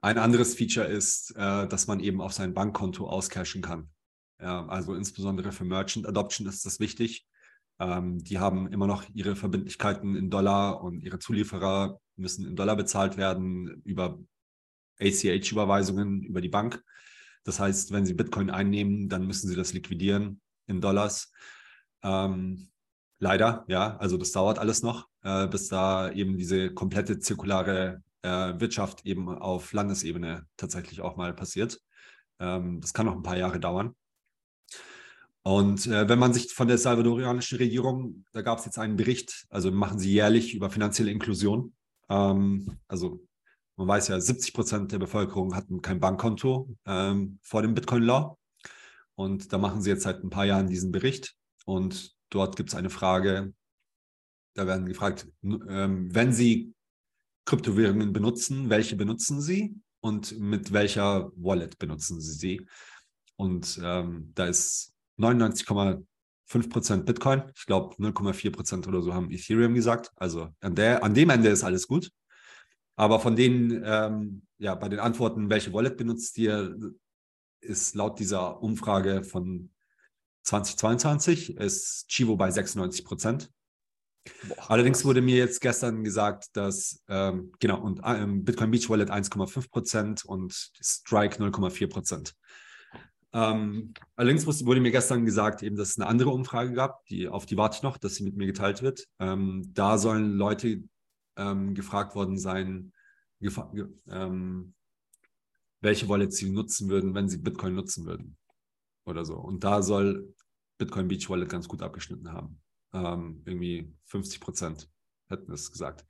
Ein anderes Feature ist, äh, dass man eben auf sein Bankkonto auscashen kann. Ja, also insbesondere für Merchant Adoption ist das wichtig. Ähm, die haben immer noch ihre Verbindlichkeiten in Dollar und ihre Zulieferer müssen in Dollar bezahlt werden über ACH-Überweisungen über die Bank. Das heißt, wenn sie Bitcoin einnehmen, dann müssen sie das liquidieren in Dollars. Ähm, leider, ja, also das dauert alles noch, äh, bis da eben diese komplette zirkulare äh, Wirtschaft eben auf Landesebene tatsächlich auch mal passiert. Ähm, das kann noch ein paar Jahre dauern. Und äh, wenn man sich von der salvadorianischen Regierung, da gab es jetzt einen Bericht, also machen sie jährlich über finanzielle Inklusion. Ähm, also man weiß ja, 70 Prozent der Bevölkerung hatten kein Bankkonto ähm, vor dem Bitcoin-Law. Und da machen sie jetzt seit ein paar Jahren diesen Bericht. Und dort gibt es eine Frage, da werden gefragt, ähm, wenn Sie Kryptowährungen benutzen, welche benutzen Sie und mit welcher Wallet benutzen Sie sie? Und ähm, da ist 99,5% Bitcoin, ich glaube 0,4% oder so haben Ethereum gesagt. Also an, der, an dem Ende ist alles gut. Aber von denen, ähm, ja, bei den Antworten, welche Wallet benutzt ihr, ist laut dieser Umfrage von 2022 ist Chivo bei 96 Prozent. Allerdings wurde mir jetzt gestern gesagt, dass, ähm, genau, und ähm, Bitcoin Beach Wallet 1,5 Prozent und Strike 0,4 Prozent. Ähm, allerdings wurde mir gestern gesagt, eben, dass es eine andere Umfrage gab, die, auf die warte ich noch, dass sie mit mir geteilt wird. Ähm, da sollen Leute ähm, gefragt worden sein, ähm, welche Wallet sie nutzen würden, wenn sie Bitcoin nutzen würden. Oder so. Und da soll Bitcoin Beach Wallet ganz gut abgeschnitten haben. Ähm, irgendwie 50 Prozent hätten es gesagt.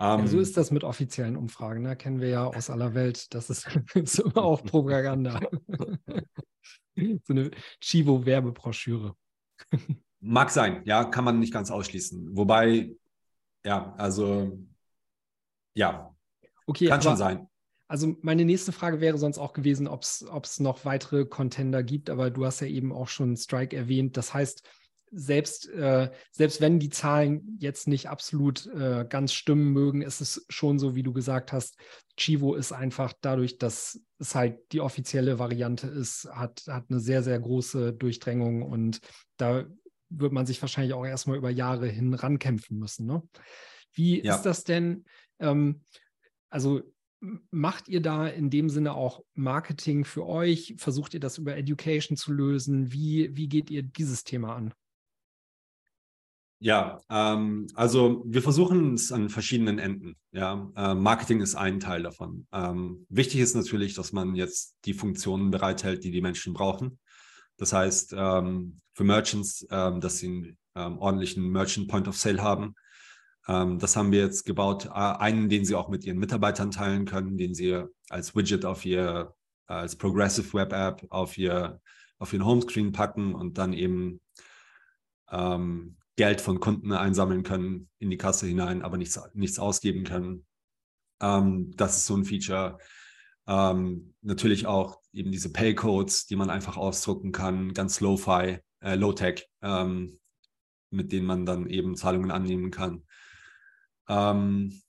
Ja, so ähm, ist das mit offiziellen Umfragen. Da ne? kennen wir ja aus aller Welt. Das ist, ist immer auch Propaganda. so eine Chivo-Werbebroschüre. Mag sein, ja, kann man nicht ganz ausschließen. Wobei, ja, also, ja, okay, kann schon sein. Also meine nächste Frage wäre sonst auch gewesen, ob es noch weitere Contender gibt, aber du hast ja eben auch schon Strike erwähnt. Das heißt, selbst, äh, selbst wenn die Zahlen jetzt nicht absolut äh, ganz stimmen mögen, ist es schon so, wie du gesagt hast, Chivo ist einfach dadurch, dass es halt die offizielle Variante ist, hat, hat eine sehr, sehr große Durchdrängung und da wird man sich wahrscheinlich auch erstmal über Jahre hin rankämpfen müssen. Ne? Wie ja. ist das denn? Ähm, also macht ihr da in dem Sinne auch Marketing für euch? Versucht ihr das über Education zu lösen? Wie, wie geht ihr dieses Thema an? Ja, ähm, also wir versuchen es an verschiedenen Enden. Ja, äh, Marketing ist ein Teil davon. Ähm, wichtig ist natürlich, dass man jetzt die Funktionen bereithält, die die Menschen brauchen. Das heißt, ähm, für Merchants, ähm, dass sie einen ähm, ordentlichen Merchant Point of Sale haben. Ähm, das haben wir jetzt gebaut. Äh, einen, den sie auch mit ihren Mitarbeitern teilen können, den sie als Widget auf ihr, als Progressive Web App auf ihr, auf ihren Homescreen packen und dann eben ähm, Geld von Kunden einsammeln können in die Kasse hinein, aber nichts, nichts ausgeben können. Ähm, das ist so ein Feature. Ähm, natürlich auch eben diese Paycodes, die man einfach ausdrucken kann, ganz low-fi, äh, low-tech, ähm, mit denen man dann eben Zahlungen annehmen kann. Ähm,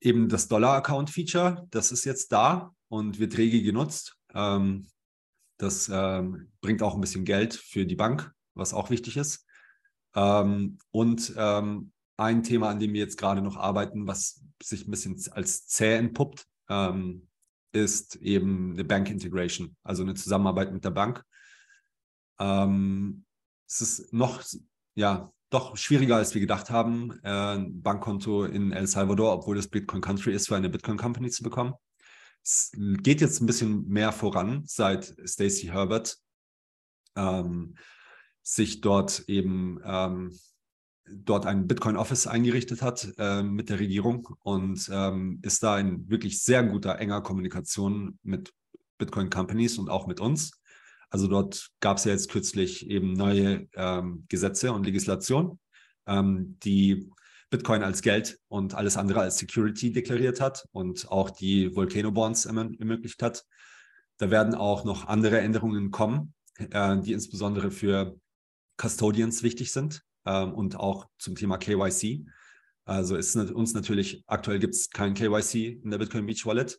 eben das Dollar-Account-Feature, das ist jetzt da und wird rege genutzt. Ähm, das ähm, bringt auch ein bisschen Geld für die Bank was auch wichtig ist. Ähm, und ein Thema, an dem wir jetzt gerade noch arbeiten, was sich ein bisschen als zäh entpuppt, ähm, ist eben eine Bank Integration, also eine Zusammenarbeit mit der Bank. Ähm, es ist noch, ja, doch schwieriger, als wir gedacht haben, äh, ein Bankkonto in El Salvador, obwohl es Bitcoin Country ist, für eine Bitcoin Company zu bekommen. Es geht jetzt ein bisschen mehr voran, seit Stacey Herbert ähm, sich dort eben ähm, dort ein Bitcoin Office eingerichtet hat äh, mit der Regierung und ähm, ist da in wirklich sehr guter, enger Kommunikation mit Bitcoin Companies und auch mit uns. Also dort gab es ja jetzt kürzlich eben neue ähm, Gesetze und Legislation, ähm, die Bitcoin als Geld und alles andere als Security deklariert hat und auch die Volcano Bonds ermöglicht hat. Da werden auch noch andere Änderungen kommen, äh, die insbesondere für Custodians wichtig sind ähm, und auch zum Thema KYC. Also ist uns natürlich, aktuell gibt es kein KYC in der Bitcoin Beach Wallet,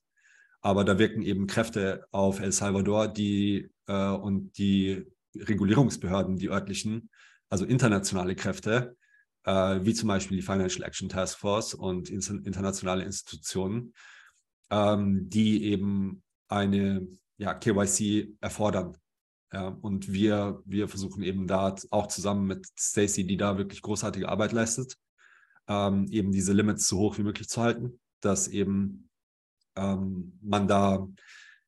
aber da wirken eben Kräfte auf El Salvador, die äh, und die Regulierungsbehörden, die örtlichen, also internationale Kräfte, äh, wie zum Beispiel die Financial Action Task Force und internationale Institutionen, ähm, die eben eine ja, KYC erfordern. Ja, und wir, wir versuchen eben da auch zusammen mit Stacy, die da wirklich großartige Arbeit leistet, ähm, eben diese Limits so hoch wie möglich zu halten, dass eben ähm, man da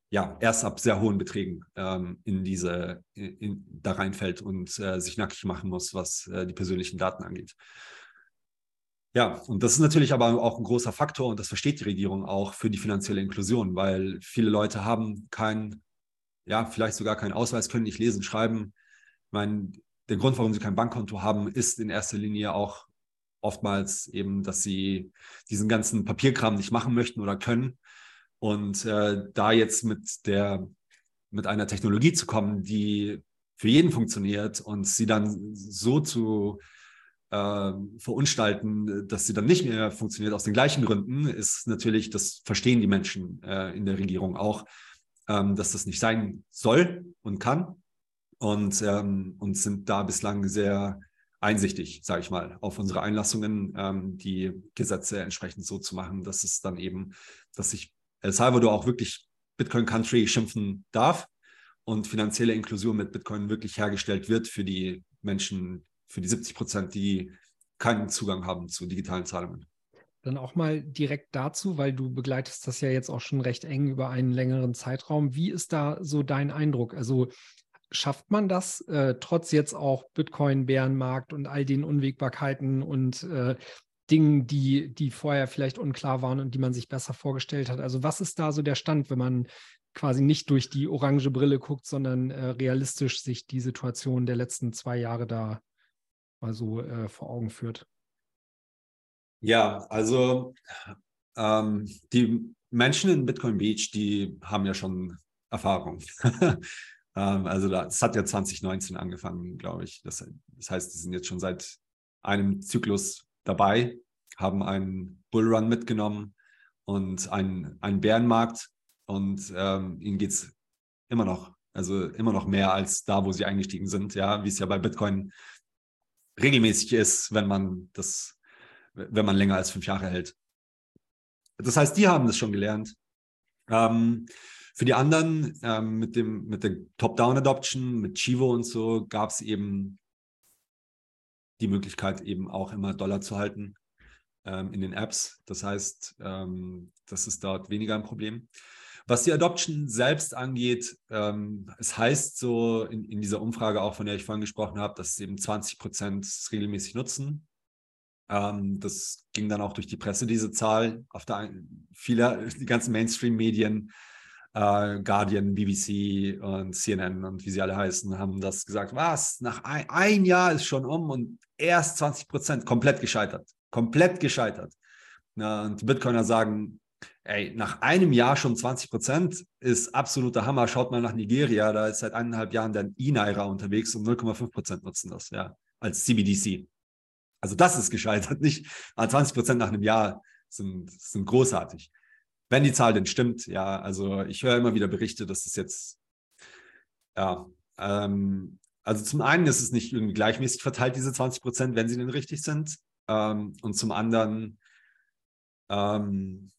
ja erst ab sehr hohen Beträgen ähm, in diese in, da reinfällt und äh, sich nackig machen muss, was äh, die persönlichen Daten angeht. Ja, und das ist natürlich aber auch ein großer Faktor und das versteht die Regierung auch für die finanzielle Inklusion, weil viele Leute haben kein, ja, vielleicht sogar keinen Ausweis, können nicht lesen, schreiben. Ich meine, der Grund, warum sie kein Bankkonto haben, ist in erster Linie auch oftmals eben, dass sie diesen ganzen Papierkram nicht machen möchten oder können und äh, da jetzt mit der, mit einer Technologie zu kommen, die für jeden funktioniert und sie dann so zu äh, verunstalten, dass sie dann nicht mehr funktioniert aus den gleichen Gründen, ist natürlich, das verstehen die Menschen äh, in der Regierung auch, ähm, dass das nicht sein soll und kann und, ähm, und sind da bislang sehr einsichtig, sage ich mal, auf unsere Einlassungen, ähm, die Gesetze entsprechend so zu machen, dass es dann eben, dass sich El Salvador auch wirklich Bitcoin Country schimpfen darf und finanzielle Inklusion mit Bitcoin wirklich hergestellt wird für die Menschen, für die 70 Prozent, die keinen Zugang haben zu digitalen Zahlungen. Dann auch mal direkt dazu, weil du begleitest das ja jetzt auch schon recht eng über einen längeren Zeitraum. Wie ist da so dein Eindruck? Also schafft man das, äh, trotz jetzt auch Bitcoin-Bärenmarkt und all den Unwägbarkeiten und äh, Dingen, die, die vorher vielleicht unklar waren und die man sich besser vorgestellt hat. Also was ist da so der Stand, wenn man quasi nicht durch die orange Brille guckt, sondern äh, realistisch sich die Situation der letzten zwei Jahre da mal so äh, vor Augen führt? Ja, also ähm, die Menschen in Bitcoin Beach, die haben ja schon Erfahrung. ähm, also das hat ja 2019 angefangen, glaube ich. Das, das heißt, die sind jetzt schon seit einem Zyklus dabei, haben einen Bullrun mitgenommen und einen, einen Bärenmarkt und ähm, ihnen geht es immer noch, also immer noch mehr als da, wo sie eingestiegen sind, ja, wie es ja bei Bitcoin regelmäßig ist, wenn man das, wenn man länger als fünf Jahre hält. Das heißt, die haben das schon gelernt. Ähm, für die anderen, ähm, mit, dem, mit der Top-Down-Adoption, mit Chivo und so, gab es eben die Möglichkeit, eben auch immer Dollar zu halten ähm, in den Apps. Das heißt, ähm, das ist dort weniger ein Problem. Was die Adoption selbst angeht, ähm, es heißt so in, in, dieser Umfrage auch, von der ich vorhin gesprochen habe, dass eben 20 Prozent regelmäßig nutzen. Ähm, das ging dann auch durch die Presse, diese Zahl. Auf der viele, die ganzen Mainstream-Medien äh, Guardian, BBC und CNN und wie sie alle heißen, haben das gesagt, was, nach ein, ein Jahr ist schon um und erst 20 Prozent komplett gescheitert. Komplett gescheitert. Na, und die Bitcoiner sagen, ey, nach einem Jahr schon 20 Prozent ist absoluter Hammer. Schaut mal nach Nigeria, da ist seit eineinhalb Jahren der E-Naira unterwegs und 0,5 Prozent nutzen das, ja, als CBDC. Also das ist gescheitert, nicht 20 Prozent nach einem Jahr sind, sind großartig. Wenn die Zahl denn stimmt, ja, also ich höre immer wieder Berichte, dass es jetzt, ja, ähm, also zum einen ist es nicht irgendwie gleichmäßig verteilt, diese 20 Prozent, wenn sie denn richtig sind. Ähm, und zum anderen, ähm,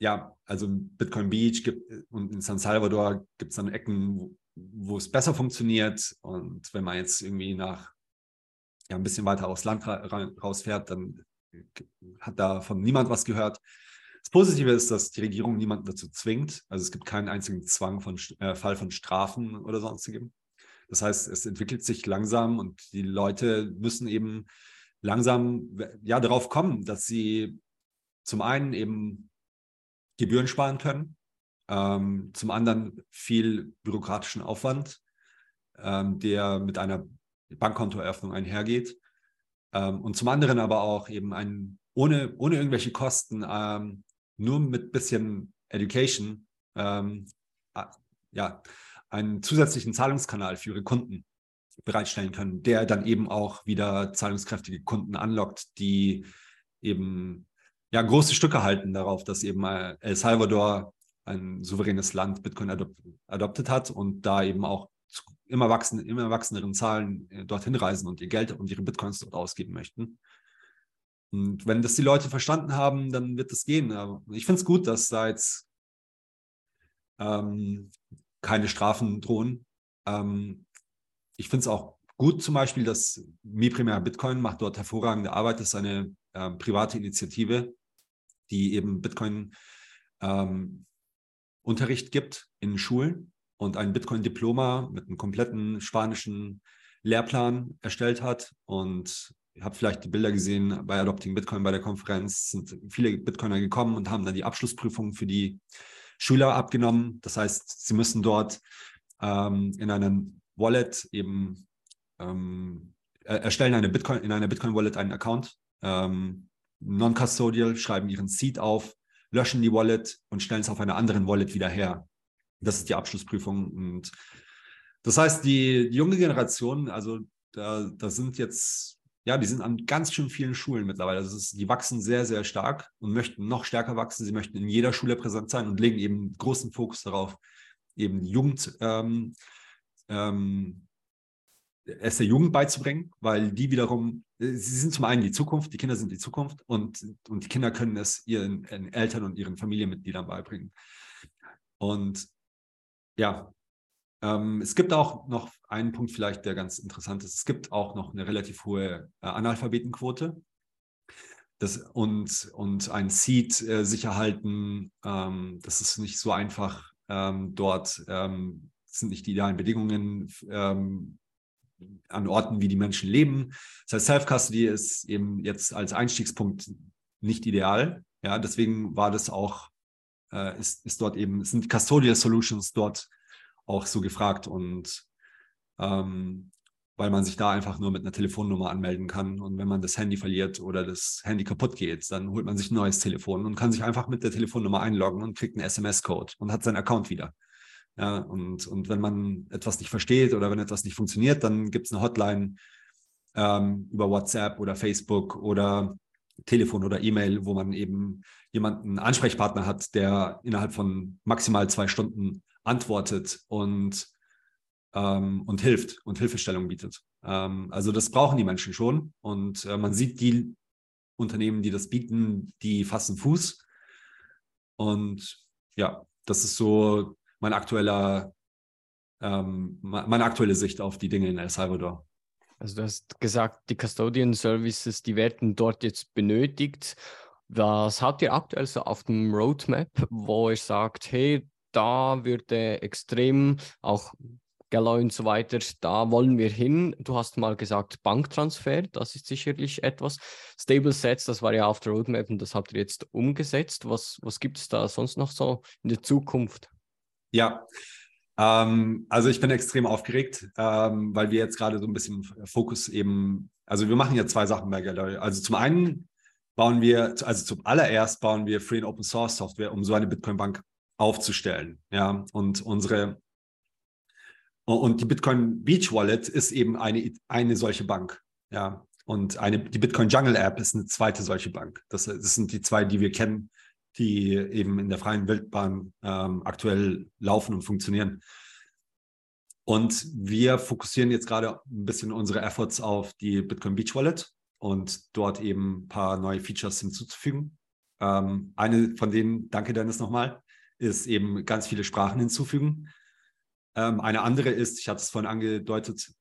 ja, also Bitcoin Beach gibt und in San Salvador gibt es dann Ecken, wo, es besser funktioniert. Und wenn man jetzt irgendwie nach ja, ein bisschen weiter aufs Land ra rausfährt, dann hat davon niemand was gehört. Das Positive ist, dass die Regierung niemanden dazu zwingt. Also es gibt keinen einzigen Zwang von äh, Fall von Strafen oder sonstigem. Das heißt, es entwickelt sich langsam und die Leute müssen eben langsam ja darauf kommen, dass sie zum einen eben Gebühren sparen können, ähm, zum anderen viel bürokratischen Aufwand, ähm, der mit einer Bankkontoeröffnung einhergeht. Ähm, und zum anderen aber auch eben ein, ohne, ohne irgendwelche Kosten, ähm, nur mit bisschen Education, ähm, ja, einen zusätzlichen Zahlungskanal für ihre Kunden bereitstellen können, der dann eben auch wieder zahlungskräftige Kunden anlockt, die eben ja große Stücke halten darauf, dass eben äh, El Salvador ein souveränes Land Bitcoin adop adoptet hat und da eben auch immer, wachsenden, immer wachsenderen Zahlen äh, dorthin reisen und ihr Geld und ihre Bitcoins dort ausgeben möchten. Und wenn das die Leute verstanden haben, dann wird das gehen. Ich finde es gut, dass da jetzt ähm, keine Strafen drohen. Ähm, ich finde es auch gut zum Beispiel, dass Mi Primera Bitcoin macht dort hervorragende Arbeit. Das ist eine äh, private Initiative, die eben Bitcoin ähm, Unterricht gibt in Schulen und ein Bitcoin-Diploma mit einem kompletten spanischen Lehrplan erstellt hat. Und ihr habt vielleicht die Bilder gesehen bei Adopting Bitcoin bei der Konferenz, sind viele Bitcoiner gekommen und haben dann die Abschlussprüfung für die Schüler abgenommen. Das heißt, sie müssen dort ähm, in einem Wallet eben ähm, erstellen eine Bitcoin, in einer Bitcoin-Wallet einen Account, ähm, non-custodial, schreiben ihren Seed auf, löschen die Wallet und stellen es auf einer anderen Wallet wieder her. Das ist die Abschlussprüfung. Und das heißt, die, junge Generation, also da, da sind jetzt, ja, die sind an ganz schön vielen Schulen mittlerweile. Also ist, die wachsen sehr, sehr stark und möchten noch stärker wachsen. Sie möchten in jeder Schule präsent sein und legen eben großen Fokus darauf, eben Jugend ähm, ähm, es der Jugend beizubringen, weil die wiederum, äh, sie sind zum einen die Zukunft, die Kinder sind die Zukunft und, und die Kinder können es ihren, ihren Eltern und ihren Familienmitgliedern beibringen. Und ja, ähm, es gibt auch noch einen Punkt vielleicht, der ganz interessant ist. Es gibt auch noch eine relativ hohe äh, Analphabetenquote. Das, und, und ein Seed äh, sicher halten, ähm, das ist nicht so einfach ähm, dort. Ähm, sind nicht die idealen Bedingungen ähm, an Orten, wie die Menschen leben. Das heißt, Self-Custody ist eben jetzt als Einstiegspunkt nicht ideal. Ja, deswegen war das auch, äh, ist, ist dort eben, sind Custodial Solutions dort auch so gefragt und ähm, weil man sich da einfach nur mit einer Telefonnummer anmelden kann. Und wenn man das Handy verliert oder das Handy kaputt geht, dann holt man sich ein neues Telefon und kann sich einfach mit der Telefonnummer einloggen und kriegt einen SMS-Code und hat seinen Account wieder. Ja, und, und wenn man etwas nicht versteht oder wenn etwas nicht funktioniert, dann gibt es eine Hotline ähm, über WhatsApp oder Facebook oder Telefon oder E-Mail, wo man eben jemanden, Ansprechpartner hat, der innerhalb von maximal zwei Stunden antwortet und, ähm, und hilft und Hilfestellung bietet. Ähm, also das brauchen die Menschen schon. Und äh, man sieht die Unternehmen, die das bieten, die fassen Fuß. Und ja, das ist so mein aktueller, ähm, meine aktuelle Sicht auf die Dinge in El Salvador. Also du hast gesagt, die Custodian Services, die werden dort jetzt benötigt. Was habt ihr aktuell so auf dem Roadmap, wo ihr sagt, hey, da würde extrem auch Galloy und so weiter, da wollen wir hin. Du hast mal gesagt, Banktransfer, das ist sicherlich etwas. Stable Sets, das war ja auf der Roadmap und das habt ihr jetzt umgesetzt. Was, was gibt es da sonst noch so in der Zukunft? Ja, ähm, also ich bin extrem aufgeregt, ähm, weil wir jetzt gerade so ein bisschen Fokus eben, also wir machen ja zwei Sachen bei Gallery. Also zum einen bauen wir, also zum allererst bauen wir Free and Open Source Software, um so eine Bitcoin Bank aufzustellen. Ja, und unsere und die Bitcoin Beach Wallet ist eben eine, eine solche Bank. Ja, und eine, die Bitcoin Jungle App ist eine zweite solche Bank. Das, das sind die zwei, die wir kennen, die eben in der freien Wildbahn ähm, aktuell laufen und funktionieren. Und wir fokussieren jetzt gerade ein bisschen unsere Efforts auf die Bitcoin Beach Wallet und dort eben ein paar neue Features hinzuzufügen. Ähm, eine von denen, danke Dennis nochmal, ist eben ganz viele Sprachen hinzufügen. Ähm, eine andere ist, ich hatte es vorhin angedeutet,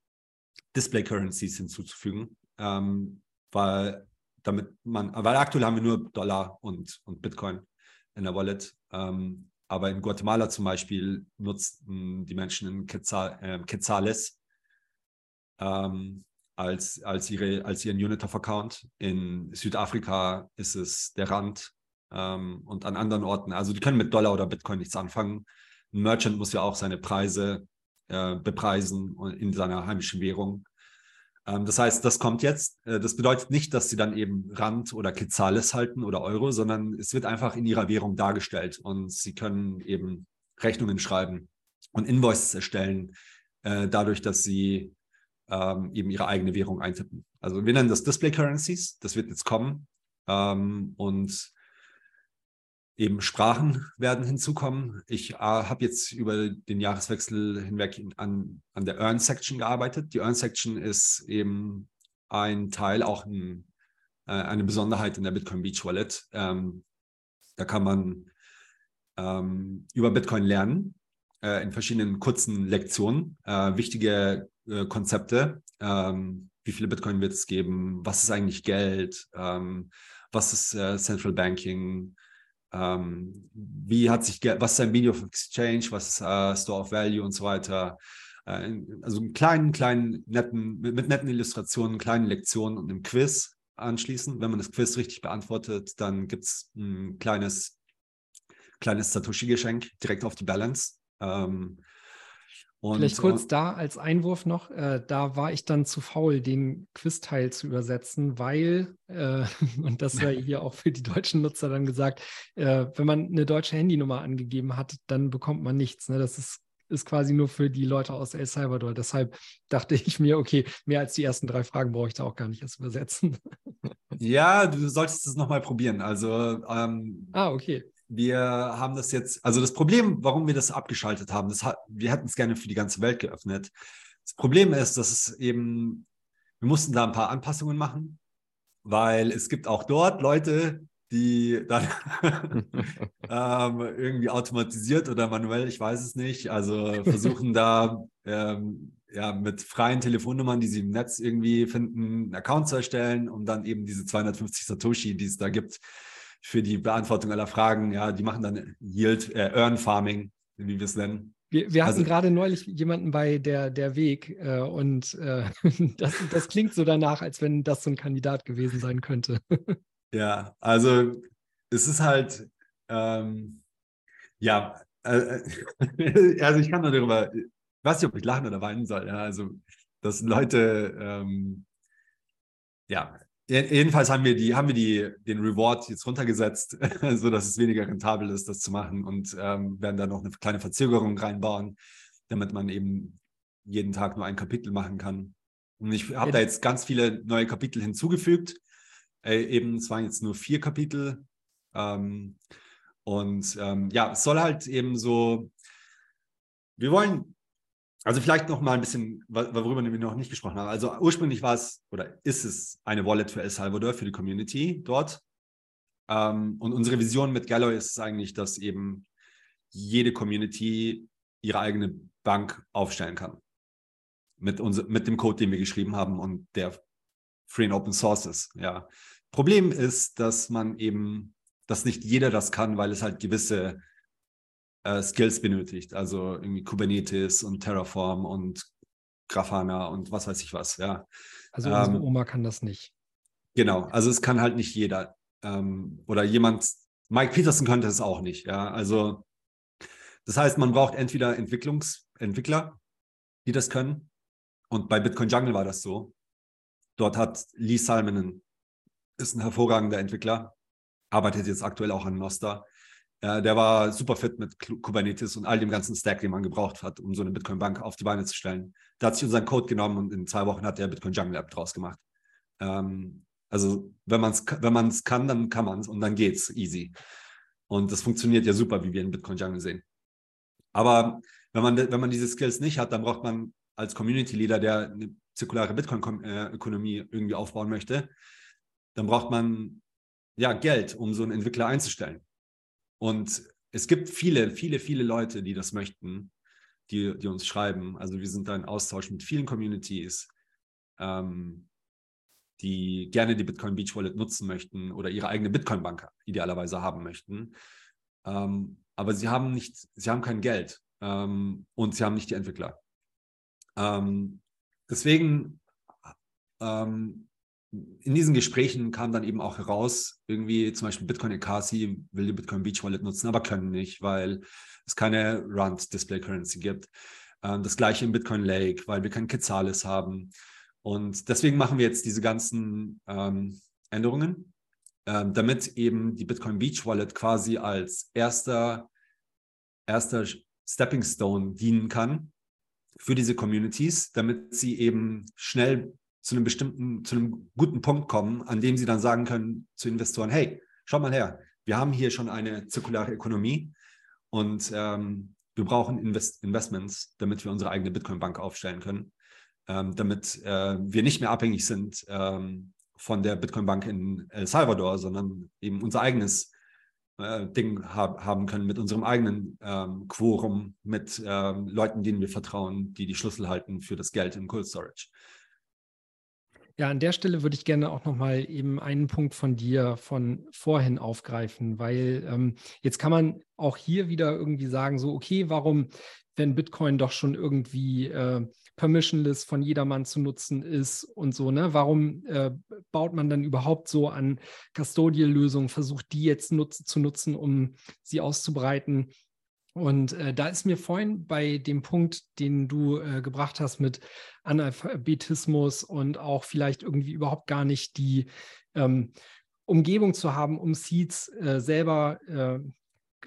Display Currencies hinzuzufügen, ähm, weil damit man, weil aktuell haben wir nur Dollar und, und Bitcoin in der Wallet. Ähm, aber in Guatemala zum Beispiel nutzten die Menschen in Quetzal, äh, Quetzales. Ähm, als, als, ihre, als ihren Unit-of-Account. In Südafrika ist es der Rand ähm, und an anderen Orten. Also die können mit Dollar oder Bitcoin nichts anfangen. Ein Merchant muss ja auch seine Preise äh, bepreisen in seiner heimischen Währung. Ähm, das heißt, das kommt jetzt. Äh, das bedeutet nicht, dass sie dann eben Rand oder Quetzales halten oder Euro, sondern es wird einfach in ihrer Währung dargestellt und sie können eben Rechnungen schreiben und Invoices erstellen, äh, dadurch, dass sie ähm, eben ihre eigene Währung eintippen. Also wir nennen das Display Currencies, das wird jetzt kommen. Ähm, und eben Sprachen werden hinzukommen. Ich äh, habe jetzt über den Jahreswechsel hinweg in, an, an der Earn Section gearbeitet. Die Earn Section ist eben ein Teil, auch ein, äh, eine Besonderheit in der Bitcoin Beach Wallet. Ähm, da kann man ähm, über Bitcoin lernen äh, in verschiedenen kurzen Lektionen. Äh, wichtige äh, Konzepte. Ähm, wie viele Bitcoin wird es geben? Was ist eigentlich Geld? Ähm, was ist äh, Central Banking? Ähm, wie hat sich, was ist ein Media of Exchange, was äh, Store of Value und so weiter. Äh, also einen kleinen, kleinen, netten, mit, mit netten Illustrationen, kleinen Lektionen und einem Quiz anschließen. Wenn man das Quiz richtig beantwortet, dann gibt es ein kleines, kleines Satoshi-Geschenk direkt auf die Balance. Ähm, und, Vielleicht kurz da als Einwurf noch, äh, da war ich dann zu faul, den Quizteil zu übersetzen, weil, äh, und das sei hier auch für die deutschen Nutzer dann gesagt, äh, wenn man eine deutsche Handynummer angegeben hat, dann bekommt man nichts. Ne? Das ist, ist quasi nur für die Leute aus El Salvador. Deshalb dachte ich mir, okay, mehr als die ersten drei Fragen brauche ich da auch gar nicht erst übersetzen. Ja, du solltest es nochmal probieren. Also ähm, ah, okay wir haben das jetzt, also das Problem, warum wir das abgeschaltet haben, das hat, wir hätten es gerne für die ganze Welt geöffnet. Das Problem ist, dass es eben, wir mussten da ein paar Anpassungen machen, weil es gibt auch dort Leute, die dann ähm, irgendwie automatisiert oder manuell, ich weiß es nicht, also versuchen da ähm, ja, mit freien Telefonnummern, die sie im Netz irgendwie finden, einen Account zu erstellen, um dann eben diese 250 Satoshi, die es da gibt, für die Beantwortung aller Fragen. Ja, die machen dann Yield, äh, Earn Farming, wie wir es nennen. Wir, wir hatten also, gerade neulich jemanden bei der, der Weg äh, und äh, das, das klingt so danach, als wenn das so ein Kandidat gewesen sein könnte. ja, also es ist halt, ähm, ja, äh, also ich kann nur darüber, ich weiß nicht, ob ich lachen oder weinen soll. Ja, also, dass Leute, ähm, ja, Jedenfalls haben wir, die, haben wir die, den Reward jetzt runtergesetzt, sodass es weniger rentabel ist, das zu machen und ähm, werden da noch eine kleine Verzögerung reinbauen, damit man eben jeden Tag nur ein Kapitel machen kann. Und ich habe da jetzt ganz viele neue Kapitel hinzugefügt. Äh, eben, es waren jetzt nur vier Kapitel. Ähm, und ähm, ja, es soll halt eben so, wir wollen also vielleicht noch mal ein bisschen, worüber wir noch nicht gesprochen haben. Also ursprünglich war es oder ist es eine Wallet für El Salvador, für die Community dort. Ähm, und unsere Vision mit Galloy ist eigentlich, dass eben jede Community ihre eigene Bank aufstellen kann. Mit, unser, mit dem Code, den wir geschrieben haben und der free and open source ist. Ja. Problem ist, dass man eben, dass nicht jeder das kann, weil es halt gewisse äh, Skills benötigt, also irgendwie Kubernetes und Terraform und Grafana und was weiß ich was, ja. Also unsere ähm, Oma kann das nicht. Genau, also es kann halt nicht jeder. Ähm, oder jemand, Mike Peterson könnte es auch nicht, ja. Also das heißt, man braucht entweder Entwicklungsentwickler, die das können. Und bei Bitcoin Jungle war das so. Dort hat Lee Salmonen, ist ein hervorragender Entwickler, arbeitet jetzt aktuell auch an Nostar. Ja, der war super fit mit Kubernetes und all dem ganzen Stack, den man gebraucht hat, um so eine Bitcoin-Bank auf die Beine zu stellen. Da hat sich unseren Code genommen und in zwei Wochen hat der Bitcoin Jungle App draus gemacht. Ähm, also wenn man es wenn man's kann, dann kann man es und dann geht's easy. Und das funktioniert ja super, wie wir in Bitcoin Jungle sehen. Aber wenn man, wenn man diese Skills nicht hat, dann braucht man als Community Leader, der eine zirkulare Bitcoin-Ökonomie irgendwie aufbauen möchte, dann braucht man ja Geld, um so einen Entwickler einzustellen. Und es gibt viele, viele, viele Leute, die das möchten, die, die uns schreiben. Also wir sind da in Austausch mit vielen Communities, ähm, die gerne die Bitcoin Beach Wallet nutzen möchten oder ihre eigene Bitcoin-Bank idealerweise haben möchten. Ähm, aber sie haben nicht, sie haben kein Geld ähm, und sie haben nicht die Entwickler. Ähm, deswegen ähm, in diesen Gesprächen kam dann eben auch heraus, irgendwie zum Beispiel Bitcoin Ekasi will die Bitcoin Beach Wallet nutzen, aber können nicht, weil es keine Round Display Currency gibt. Ähm, das gleiche im Bitcoin Lake, weil wir kein Quetzales haben. Und deswegen machen wir jetzt diese ganzen ähm, Änderungen, ähm, damit eben die Bitcoin Beach Wallet quasi als erster, erster Stepping Stone dienen kann für diese Communities, damit sie eben schnell zu einem bestimmten, zu einem guten Punkt kommen, an dem sie dann sagen können zu Investoren, hey, schau mal her, wir haben hier schon eine zirkulare Ökonomie und ähm, wir brauchen Invest Investments, damit wir unsere eigene Bitcoin-Bank aufstellen können, ähm, damit äh, wir nicht mehr abhängig sind ähm, von der Bitcoin-Bank in El Salvador, sondern eben unser eigenes äh, Ding hab, haben können mit unserem eigenen ähm, Quorum, mit ähm, Leuten, denen wir vertrauen, die die Schlüssel halten für das Geld im Cold Storage. Ja, an der Stelle würde ich gerne auch nochmal eben einen Punkt von dir von vorhin aufgreifen, weil ähm, jetzt kann man auch hier wieder irgendwie sagen, so, okay, warum, wenn Bitcoin doch schon irgendwie äh, permissionless von jedermann zu nutzen ist und so, ne? Warum äh, baut man dann überhaupt so an Custodial-Lösungen, versucht die jetzt nutz zu nutzen, um sie auszubreiten? Und äh, da ist mir vorhin bei dem Punkt, den du äh, gebracht hast mit Analphabetismus und auch vielleicht irgendwie überhaupt gar nicht die ähm, Umgebung zu haben, um Seeds äh, selber äh,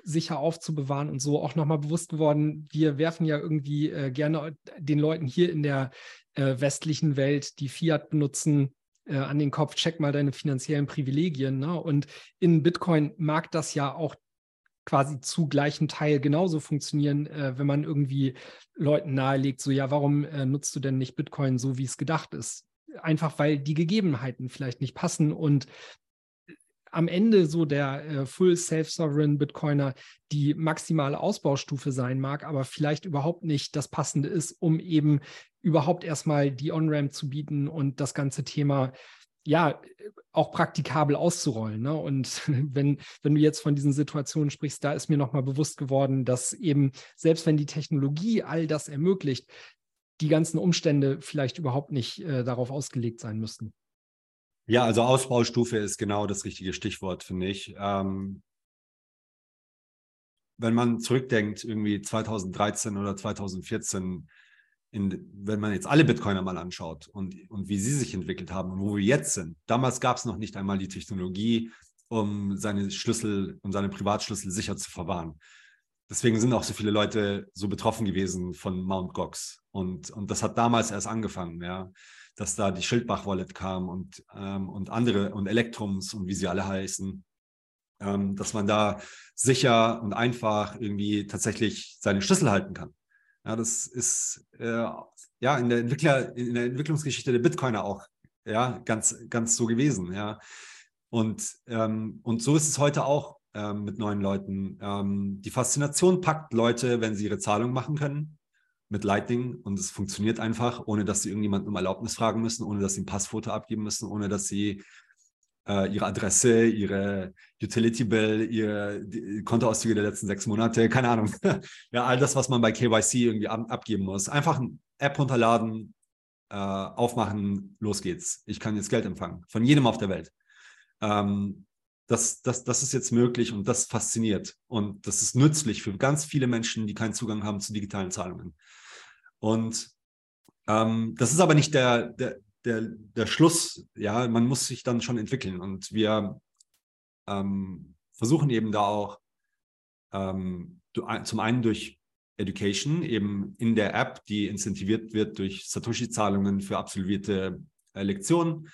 sicher aufzubewahren und so auch nochmal bewusst geworden, wir werfen ja irgendwie äh, gerne den Leuten hier in der äh, westlichen Welt, die Fiat benutzen, an den Kopf, check mal deine finanziellen Privilegien. Ne? Und in Bitcoin mag das ja auch quasi zu gleichen Teil genauso funktionieren, äh, wenn man irgendwie Leuten nahelegt, so ja, warum äh, nutzt du denn nicht Bitcoin so, wie es gedacht ist? Einfach weil die Gegebenheiten vielleicht nicht passen und äh, am Ende so der äh, Full Self-Sovereign Bitcoiner die maximale Ausbaustufe sein mag, aber vielleicht überhaupt nicht das Passende ist, um eben überhaupt erstmal die On-Ramp zu bieten und das ganze Thema ja, auch praktikabel auszurollen. Ne? Und wenn, wenn du jetzt von diesen Situationen sprichst, da ist mir nochmal bewusst geworden, dass eben, selbst wenn die Technologie all das ermöglicht, die ganzen Umstände vielleicht überhaupt nicht äh, darauf ausgelegt sein müssten. Ja, also Ausbaustufe ist genau das richtige Stichwort, finde ich. Ähm, wenn man zurückdenkt, irgendwie 2013 oder 2014, in, wenn man jetzt alle Bitcoiner mal anschaut und, und wie sie sich entwickelt haben und wo wir jetzt sind, damals gab es noch nicht einmal die Technologie, um seine Schlüssel, um seine Privatschlüssel sicher zu verwahren. Deswegen sind auch so viele Leute so betroffen gewesen von Mount Gox. Und, und das hat damals erst angefangen, ja, dass da die Schildbach-Wallet kam und, ähm, und andere und Elektrums und wie sie alle heißen, ähm, dass man da sicher und einfach irgendwie tatsächlich seine Schlüssel halten kann. Ja, das ist äh, ja in der Entwickler, in der Entwicklungsgeschichte der Bitcoiner auch ja ganz, ganz so gewesen. Ja. Und, ähm, und so ist es heute auch ähm, mit neuen Leuten. Ähm, die Faszination packt Leute, wenn sie ihre Zahlung machen können mit Lightning und es funktioniert einfach, ohne dass sie irgendjemanden um Erlaubnis fragen müssen, ohne dass sie ein Passfoto abgeben müssen, ohne dass sie ihre Adresse, ihre Utility Bill, ihre Kontoauszüge der letzten sechs Monate, keine Ahnung. ja, all das, was man bei KYC irgendwie ab, abgeben muss. Einfach eine App runterladen, äh, aufmachen, los geht's. Ich kann jetzt Geld empfangen. Von jedem auf der Welt. Ähm, das, das, das ist jetzt möglich und das fasziniert. Und das ist nützlich für ganz viele Menschen, die keinen Zugang haben zu digitalen Zahlungen. Und ähm, das ist aber nicht der, der, der, der Schluss, ja, man muss sich dann schon entwickeln. Und wir ähm, versuchen eben da auch ähm, zum einen durch Education, eben in der App, die incentiviert wird durch Satoshi-Zahlungen für absolvierte äh, Lektionen,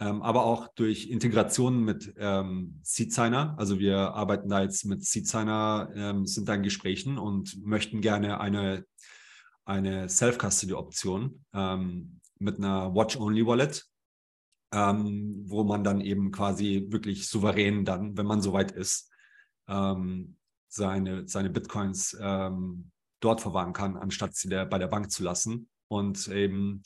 ähm, aber auch durch Integration mit ähm, SeedSigner. Also wir arbeiten da jetzt mit SeedSigner, ähm, sind da in Gesprächen und möchten gerne eine, eine Self-Custody-Option ähm, mit einer Watch-Only-Wallet, ähm, wo man dann eben quasi wirklich souverän dann, wenn man soweit ist, ähm, seine, seine Bitcoins ähm, dort verwahren kann, anstatt sie der, bei der Bank zu lassen. Und eben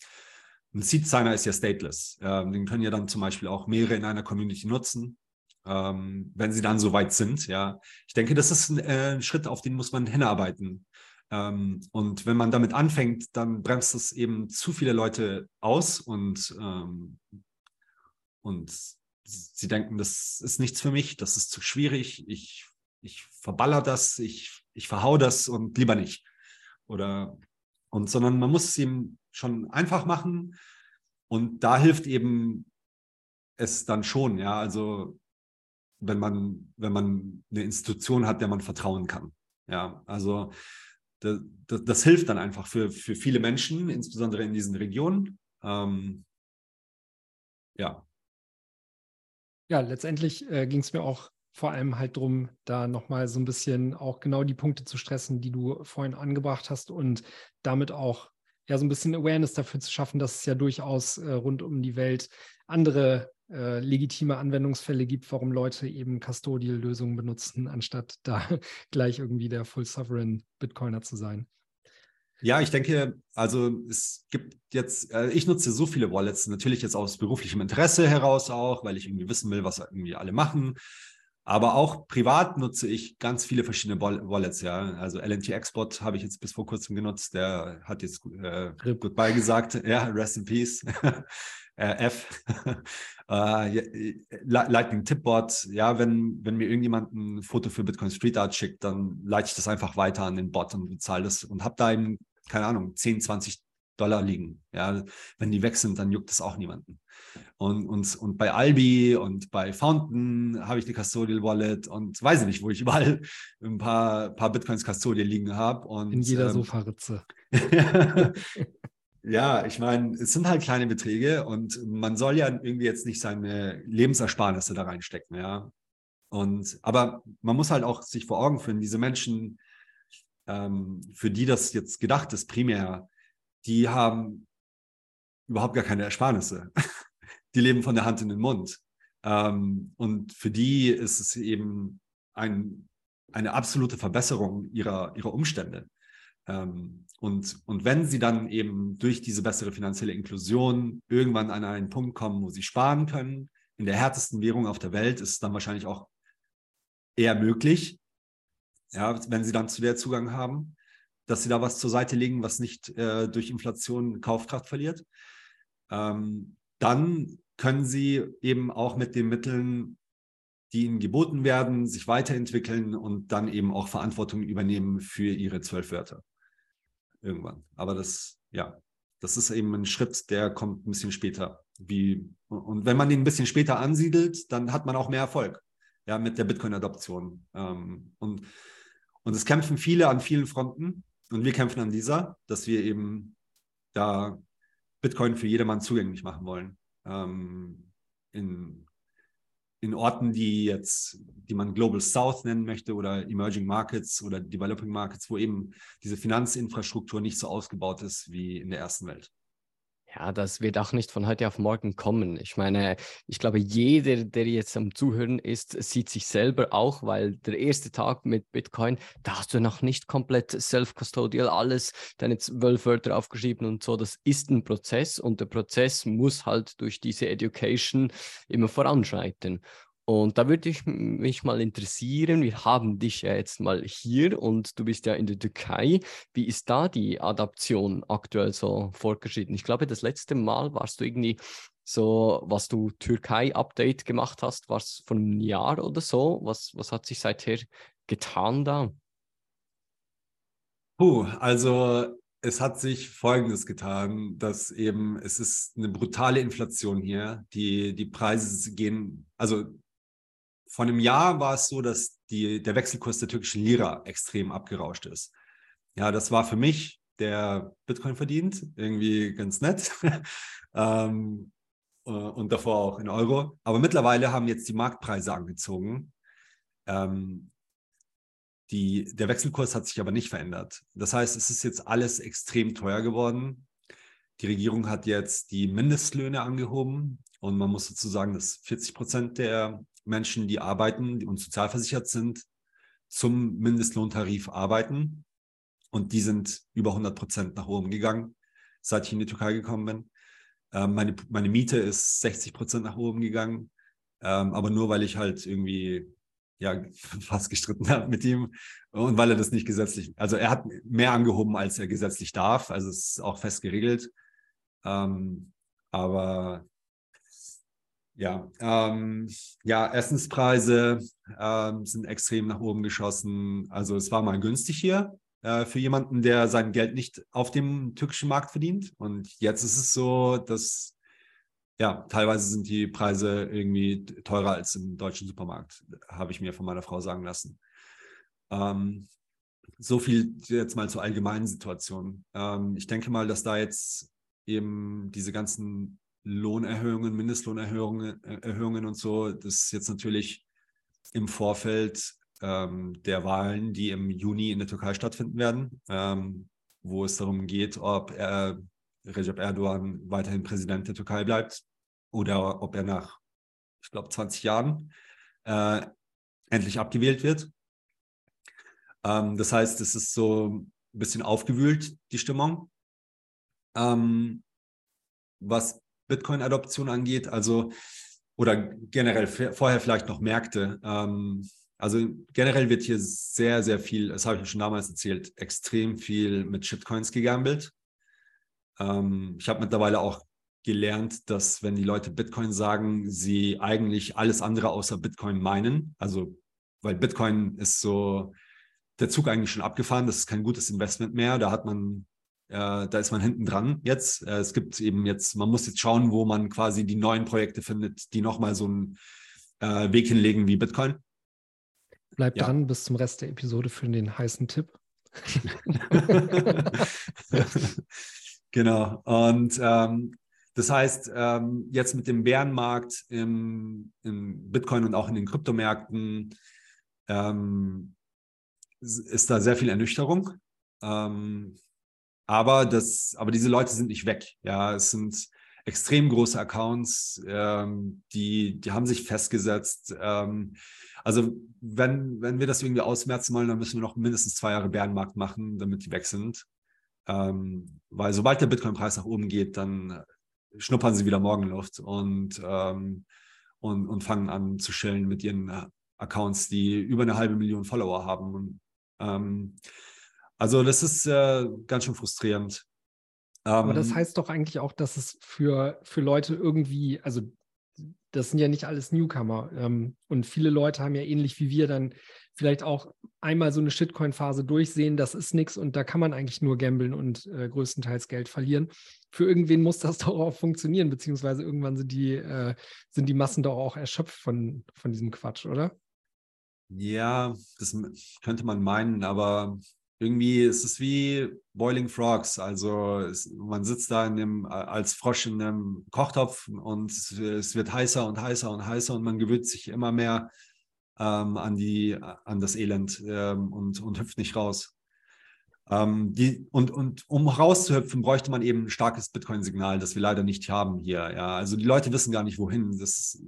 ein Seed-Signer ist ja stateless. Ähm, den können ja dann zum Beispiel auch mehrere in einer Community nutzen, ähm, wenn sie dann soweit sind. Ja, ich denke, das ist ein, äh, ein Schritt, auf den muss man hinarbeiten. Ähm, und wenn man damit anfängt, dann bremst es eben zu viele Leute aus und, ähm, und sie denken, das ist nichts für mich, das ist zu schwierig, ich, ich verballer das, ich, ich verhau das und lieber nicht. Oder und sondern man muss es ihm schon einfach machen. Und da hilft eben es dann schon, ja. Also wenn man, wenn man eine Institution hat, der man vertrauen kann. Ja, also das, das, das hilft dann einfach für, für viele Menschen, insbesondere in diesen Regionen. Ähm, ja. Ja, letztendlich äh, ging es mir auch vor allem halt darum, da nochmal so ein bisschen auch genau die Punkte zu stressen, die du vorhin angebracht hast und damit auch ja so ein bisschen Awareness dafür zu schaffen, dass es ja durchaus äh, rund um die Welt andere äh, legitime Anwendungsfälle gibt, warum Leute eben Custodial-Lösungen benutzen, anstatt da gleich irgendwie der Full Sovereign Bitcoiner zu sein. Ja, ich denke, also es gibt jetzt, äh, ich nutze so viele Wallets, natürlich jetzt aus beruflichem Interesse heraus auch, weil ich irgendwie wissen will, was irgendwie alle machen. Aber auch privat nutze ich ganz viele verschiedene Wallets, ja. Also LNT Export habe ich jetzt bis vor kurzem genutzt. Der hat jetzt äh, Goodbye gesagt. Ja, Rest in Peace. äh, F. äh, Lightning Tipbot. Ja, wenn, wenn mir irgendjemand ein Foto für Bitcoin Street Art schickt, dann leite ich das einfach weiter an den Bot und bezahle das und habe da eben, keine Ahnung, 10, 20 Dollar liegen. Ja, wenn die weg sind, dann juckt es auch niemanden. Und, und, und bei Albi und bei Fountain habe ich die Custodial Wallet und weiß ich nicht, wo ich überall ein paar, paar Bitcoins Custodial liegen habe. In jeder ähm, Sofaritze. ja, ich meine, es sind halt kleine Beträge und man soll ja irgendwie jetzt nicht seine Lebensersparnisse da reinstecken, ja. Und, aber man muss halt auch sich vor Augen führen, diese Menschen, ähm, für die das jetzt gedacht ist, primär, die haben überhaupt gar keine Ersparnisse. die leben von der Hand in den Mund. Ähm, und für die ist es eben ein, eine absolute Verbesserung ihrer, ihrer Umstände. Ähm, und, und wenn sie dann eben durch diese bessere finanzielle Inklusion irgendwann an einen Punkt kommen, wo sie sparen können, in der härtesten Währung auf der Welt, ist es dann wahrscheinlich auch eher möglich, ja, wenn sie dann zu der Zugang haben, dass sie da was zur Seite legen, was nicht äh, durch Inflation Kaufkraft verliert. Ähm, dann können sie eben auch mit den Mitteln, die ihnen geboten werden, sich weiterentwickeln und dann eben auch Verantwortung übernehmen für ihre zwölf Wörter. Irgendwann. Aber das, ja, das ist eben ein Schritt, der kommt ein bisschen später. Wie, und wenn man den ein bisschen später ansiedelt, dann hat man auch mehr Erfolg ja, mit der Bitcoin-Adoption. Ähm, und, und es kämpfen viele an vielen Fronten und wir kämpfen an dieser, dass wir eben da Bitcoin für jedermann zugänglich machen wollen. Ähm, in, in Orten, die jetzt, die man Global South nennen möchte oder Emerging Markets oder Developing Markets, wo eben diese Finanzinfrastruktur nicht so ausgebaut ist wie in der ersten Welt. Ja, das wird auch nicht von heute auf morgen kommen. Ich meine, ich glaube, jeder, der jetzt am Zuhören ist, sieht sich selber auch, weil der erste Tag mit Bitcoin, da hast du noch nicht komplett self-custodial alles, deine zwölf Wörter aufgeschrieben und so. Das ist ein Prozess und der Prozess muss halt durch diese Education immer voranschreiten. Und da würde ich mich mal interessieren, wir haben dich ja jetzt mal hier und du bist ja in der Türkei. Wie ist da die Adaption aktuell so fortgeschritten? Ich glaube, das letzte Mal warst du irgendwie so, was du Türkei-Update gemacht hast, war es vor einem Jahr oder so. Was, was hat sich seither getan da? Puh, also es hat sich Folgendes getan, dass eben es ist eine brutale Inflation hier. Die, die Preise gehen, also vor einem Jahr war es so, dass die, der Wechselkurs der türkischen Lira extrem abgerauscht ist. Ja, das war für mich, der Bitcoin verdient, irgendwie ganz nett. ähm, äh, und davor auch in Euro. Aber mittlerweile haben jetzt die Marktpreise angezogen. Ähm, die, der Wechselkurs hat sich aber nicht verändert. Das heißt, es ist jetzt alles extrem teuer geworden. Die Regierung hat jetzt die Mindestlöhne angehoben und man muss dazu sagen, dass 40 Prozent der Menschen, die arbeiten und sozialversichert sind, zum Mindestlohntarif arbeiten. Und die sind über 100 Prozent nach oben gegangen, seit ich in die Türkei gekommen bin. Ähm, meine, meine Miete ist 60 Prozent nach oben gegangen. Ähm, aber nur weil ich halt irgendwie ja fast gestritten habe mit ihm und weil er das nicht gesetzlich, also er hat mehr angehoben, als er gesetzlich darf, also es ist auch fest geregelt. Ähm, aber ja, ähm, ja, Essenspreise ähm, sind extrem nach oben geschossen. Also es war mal günstig hier äh, für jemanden, der sein Geld nicht auf dem türkischen Markt verdient. Und jetzt ist es so, dass ja, teilweise sind die Preise irgendwie teurer als im deutschen Supermarkt, habe ich mir von meiner Frau sagen lassen. Ähm, so viel jetzt mal zur allgemeinen Situation. Ähm, ich denke mal, dass da jetzt eben diese ganzen Lohnerhöhungen, Mindestlohnerhöhungen äh, Erhöhungen und so, das ist jetzt natürlich im Vorfeld ähm, der Wahlen, die im Juni in der Türkei stattfinden werden, ähm, wo es darum geht, ob er, Recep Erdogan weiterhin Präsident der Türkei bleibt oder ob er nach, ich glaube, 20 Jahren äh, endlich abgewählt wird. Ähm, das heißt, es ist so ein bisschen aufgewühlt, die Stimmung. Ähm, was Bitcoin-Adoption angeht, also oder generell vorher vielleicht noch Märkte. Ähm, also generell wird hier sehr, sehr viel, das habe ich schon damals erzählt, extrem viel mit Shitcoins gegambelt. Ähm, ich habe mittlerweile auch gelernt, dass wenn die Leute Bitcoin sagen, sie eigentlich alles andere außer Bitcoin meinen. Also, weil Bitcoin ist so, der Zug eigentlich schon abgefahren, das ist kein gutes Investment mehr. Da hat man, da ist man hinten dran jetzt. Äh, es gibt eben jetzt, man muss jetzt schauen, wo man quasi die neuen Projekte findet, die nochmal so einen äh, Weg hinlegen wie Bitcoin. Bleibt ja. dran bis zum Rest der Episode für den heißen Tipp. genau. Und ähm, das heißt, ähm, jetzt mit dem Bärenmarkt im, im, Bitcoin und auch in den Kryptomärkten ähm, ist da sehr viel Ernüchterung. Ähm, aber, das, aber diese Leute sind nicht weg. Ja, es sind extrem große Accounts, ähm, die, die haben sich festgesetzt. Ähm, also wenn, wenn wir das irgendwie ausmerzen wollen, dann müssen wir noch mindestens zwei Jahre Bärenmarkt machen, damit die weg sind. Ähm, weil sobald der Bitcoin-Preis nach oben geht, dann schnuppern sie wieder Morgenluft und, ähm, und, und fangen an zu chillen mit ihren Accounts, die über eine halbe Million Follower haben. Und, ähm, also das ist äh, ganz schön frustrierend. Aber das ähm, heißt doch eigentlich auch, dass es für, für Leute irgendwie, also das sind ja nicht alles Newcomer. Ähm, und viele Leute haben ja ähnlich wie wir dann vielleicht auch einmal so eine Shitcoin-Phase durchsehen, das ist nichts und da kann man eigentlich nur gambeln und äh, größtenteils Geld verlieren. Für irgendwen muss das doch auch funktionieren, beziehungsweise irgendwann sind die, äh, sind die Massen doch auch erschöpft von, von diesem Quatsch, oder? Ja, das könnte man meinen, aber irgendwie ist es wie Boiling Frogs. Also es, man sitzt da in dem, als Frosch in einem Kochtopf und es wird heißer und heißer und heißer und man gewöhnt sich immer mehr ähm, an, die, an das Elend ähm, und, und hüpft nicht raus. Ähm, die, und, und um rauszuhüpfen, bräuchte man eben ein starkes Bitcoin-Signal, das wir leider nicht haben hier. Ja? Also die Leute wissen gar nicht, wohin. Das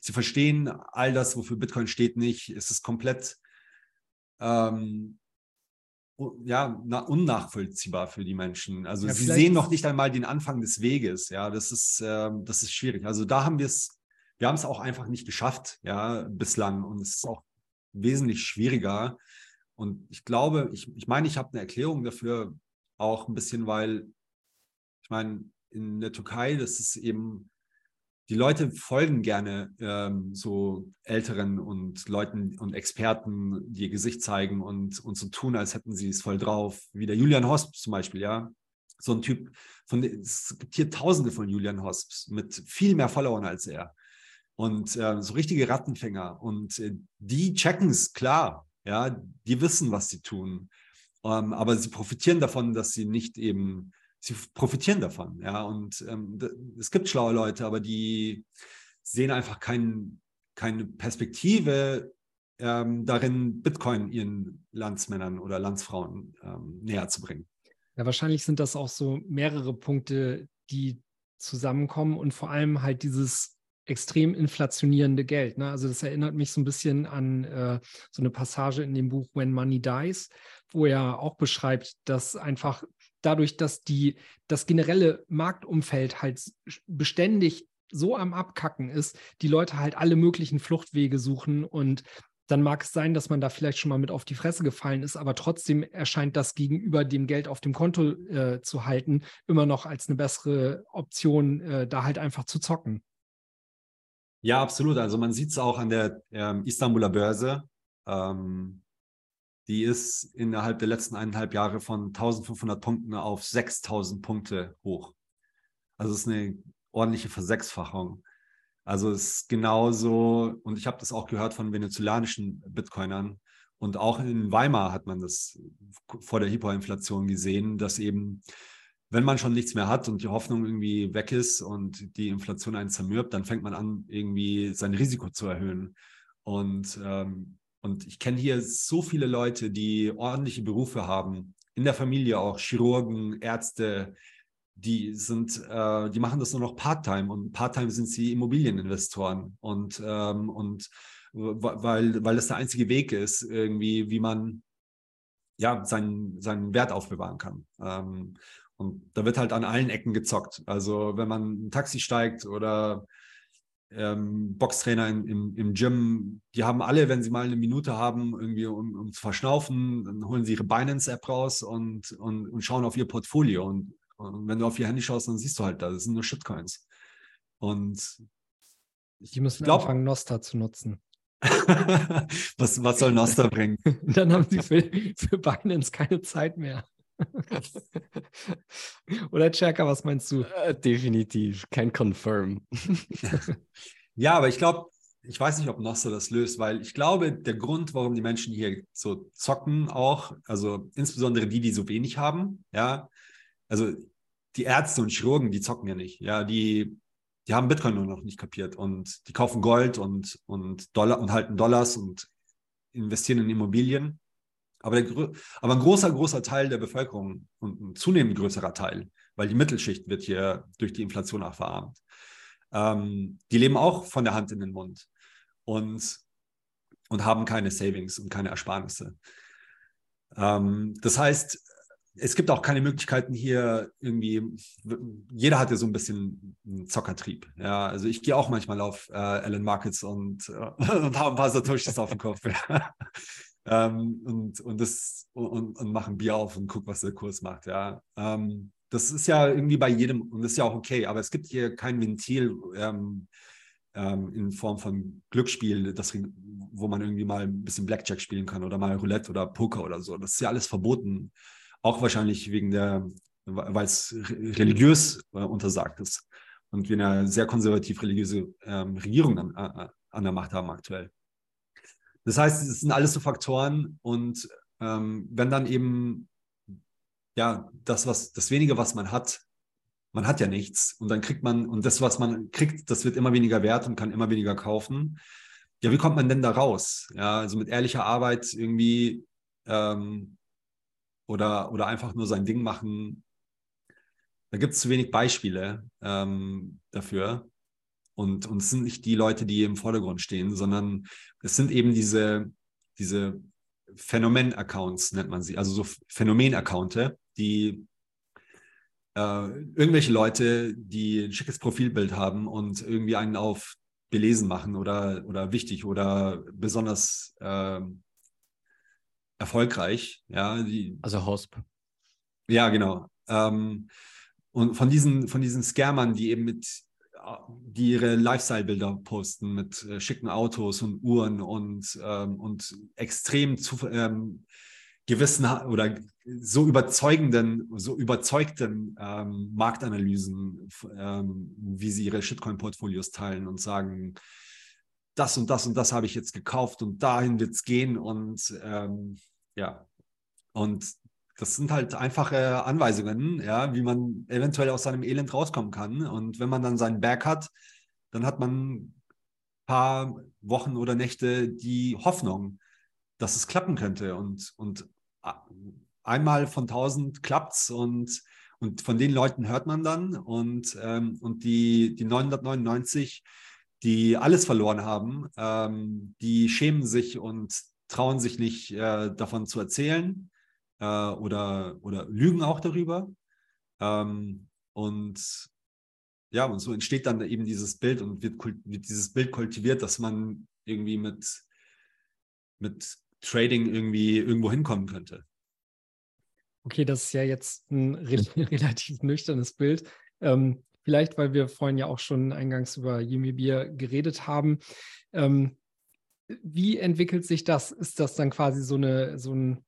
sie verstehen all das, wofür Bitcoin steht, nicht. Es ist komplett ähm, ja, unnachvollziehbar für die Menschen. Also ja, sie sehen noch nicht einmal den Anfang des Weges. Ja, das ist, äh, das ist schwierig. Also da haben wir es, wir haben es auch einfach nicht geschafft, ja, bislang. Und es ist auch wesentlich schwieriger. Und ich glaube, ich, ich meine, ich habe eine Erklärung dafür auch ein bisschen, weil ich meine, in der Türkei, das ist eben die Leute folgen gerne ähm, so Älteren und Leuten und Experten, die ihr Gesicht zeigen und, und so tun, als hätten sie es voll drauf. Wie der Julian Hosps zum Beispiel, ja. So ein Typ, von, es gibt hier Tausende von Julian Hosps mit viel mehr Followern als er. Und äh, so richtige Rattenfänger. Und äh, die checken es, klar. Ja, die wissen, was sie tun. Ähm, aber sie profitieren davon, dass sie nicht eben sie profitieren davon. Ja, und ähm, es gibt schlaue Leute, aber die sehen einfach kein, keine Perspektive ähm, darin, Bitcoin ihren Landsmännern oder Landsfrauen ähm, näher zu bringen. Ja, wahrscheinlich sind das auch so mehrere Punkte, die zusammenkommen und vor allem halt dieses extrem inflationierende Geld. Ne? Also das erinnert mich so ein bisschen an äh, so eine Passage in dem Buch When Money Dies, wo er auch beschreibt, dass einfach dadurch, dass die, das generelle Marktumfeld halt beständig so am Abkacken ist, die Leute halt alle möglichen Fluchtwege suchen und dann mag es sein, dass man da vielleicht schon mal mit auf die Fresse gefallen ist, aber trotzdem erscheint das gegenüber dem Geld auf dem Konto äh, zu halten immer noch als eine bessere Option, äh, da halt einfach zu zocken. Ja, absolut. Also man sieht es auch an der ähm, Istanbuler Börse. Ähm, die ist innerhalb der letzten eineinhalb Jahre von 1500 Punkten auf 6000 Punkte hoch. Also es ist eine ordentliche Versechsfachung. Also es ist genauso, und ich habe das auch gehört von venezolanischen Bitcoinern. Und auch in Weimar hat man das vor der Hyperinflation gesehen, dass eben, wenn man schon nichts mehr hat und die Hoffnung irgendwie weg ist und die Inflation einen zermürbt, dann fängt man an, irgendwie sein Risiko zu erhöhen. Und, ähm, und ich kenne hier so viele Leute, die ordentliche Berufe haben, in der Familie auch Chirurgen, Ärzte, die sind, äh, die machen das nur noch Part-Time und Part-Time sind sie Immobilieninvestoren und, ähm, und weil, weil das der einzige Weg ist, irgendwie, wie man ja seinen, seinen Wert aufbewahren kann. Ähm, und da wird halt an allen Ecken gezockt. Also wenn man ein Taxi steigt oder ähm, Boxtrainer in, im, im Gym, die haben alle, wenn sie mal eine Minute haben, irgendwie um, um zu verschnaufen, dann holen sie ihre Binance-App raus und, und, und schauen auf ihr Portfolio. Und und wenn du auf ihr Handy schaust, dann siehst du halt, da sind nur Shitcoins. Und die müssen glaub, anfangen, Noster zu nutzen. was, was soll Noster bringen? dann haben sie für, für Binance keine Zeit mehr. Oder Checker, was meinst du? Uh, definitiv, kein Confirm. ja, aber ich glaube, ich weiß nicht, ob Noster das löst, weil ich glaube, der Grund, warum die Menschen hier so zocken, auch, also insbesondere die, die so wenig haben, ja, also die Ärzte und Chirurgen, die zocken ja nicht. Ja, die, die haben Bitcoin nur noch nicht kapiert und die kaufen Gold und, und Dollar und halten Dollars und investieren in Immobilien. Aber, der, aber ein großer, großer Teil der Bevölkerung und ein zunehmend größerer Teil, weil die Mittelschicht wird hier durch die Inflation auch verarmt, ähm, die leben auch von der Hand in den Mund und, und haben keine Savings und keine Ersparnisse. Ähm, das heißt, es gibt auch keine Möglichkeiten hier irgendwie, jeder hat ja so ein bisschen einen Zockertrieb. Ja, also ich gehe auch manchmal auf äh, Allen Markets und, äh, und habe ein paar Satoshis auf dem Kopf. Ähm, und, und, das, und, und mache ein Bier auf und gucke, was der Kurs macht. Ja. Ähm, das ist ja irgendwie bei jedem und das ist ja auch okay, aber es gibt hier kein Ventil ähm, ähm in Form von Glücksspiel, das, wo man irgendwie mal ein bisschen Blackjack spielen kann oder mal Roulette oder Poker oder so. Das ist ja alles verboten. Auch wahrscheinlich wegen der, weil es religiös äh, untersagt ist und wir eine sehr konservativ religiöse ähm, Regierung an, an, der Macht haben aktuell. Das heißt, es sind alles so Faktoren und ähm, wenn dann eben ja das was das wenige was man hat man hat ja nichts und dann kriegt man und das was man kriegt das wird immer weniger wert und kann immer weniger kaufen ja wie kommt man denn da raus ja also mit ehrlicher Arbeit irgendwie ähm, oder, oder einfach nur sein Ding machen. Da gibt es zu wenig Beispiele ähm, dafür. Und, und es sind nicht die Leute, die im Vordergrund stehen, sondern es sind eben diese, diese Phänomen-Accounts, nennt man sie, also so Phänomen-Accounte, die äh, irgendwelche Leute, die ein schickes Profilbild haben und irgendwie einen auf belesen machen oder, oder wichtig oder besonders äh, erfolgreich. Ja, die, also Hosp. Ja, genau. Ähm, und von diesen, von diesen Scammern, die eben mit, die ihre Lifestyle-Bilder posten mit äh, schicken Autos und Uhren und, ähm, und extrem zu, ähm, gewissen oder so überzeugenden, so überzeugten ähm, Marktanalysen, ähm, wie sie ihre Shitcoin-Portfolios teilen und sagen, das und das und das habe ich jetzt gekauft und dahin wird es gehen und ähm, ja, und das sind halt einfache Anweisungen, ja, wie man eventuell aus seinem Elend rauskommen kann. Und wenn man dann seinen Berg hat, dann hat man ein paar Wochen oder Nächte die Hoffnung, dass es klappen könnte. Und, und einmal von tausend klappt's und, und von den Leuten hört man dann. Und, ähm, und die, die 999, die alles verloren haben, ähm, die schämen sich und trauen sich nicht äh, davon zu erzählen äh, oder, oder lügen auch darüber. Ähm, und ja, und so entsteht dann eben dieses Bild und wird, wird dieses Bild kultiviert, dass man irgendwie mit, mit Trading irgendwie irgendwo hinkommen könnte. Okay, das ist ja jetzt ein re relativ nüchternes Bild. Ähm, vielleicht, weil wir vorhin ja auch schon eingangs über Yumi Bier geredet haben. Ähm, wie entwickelt sich das? Ist das dann quasi so eine, so ein,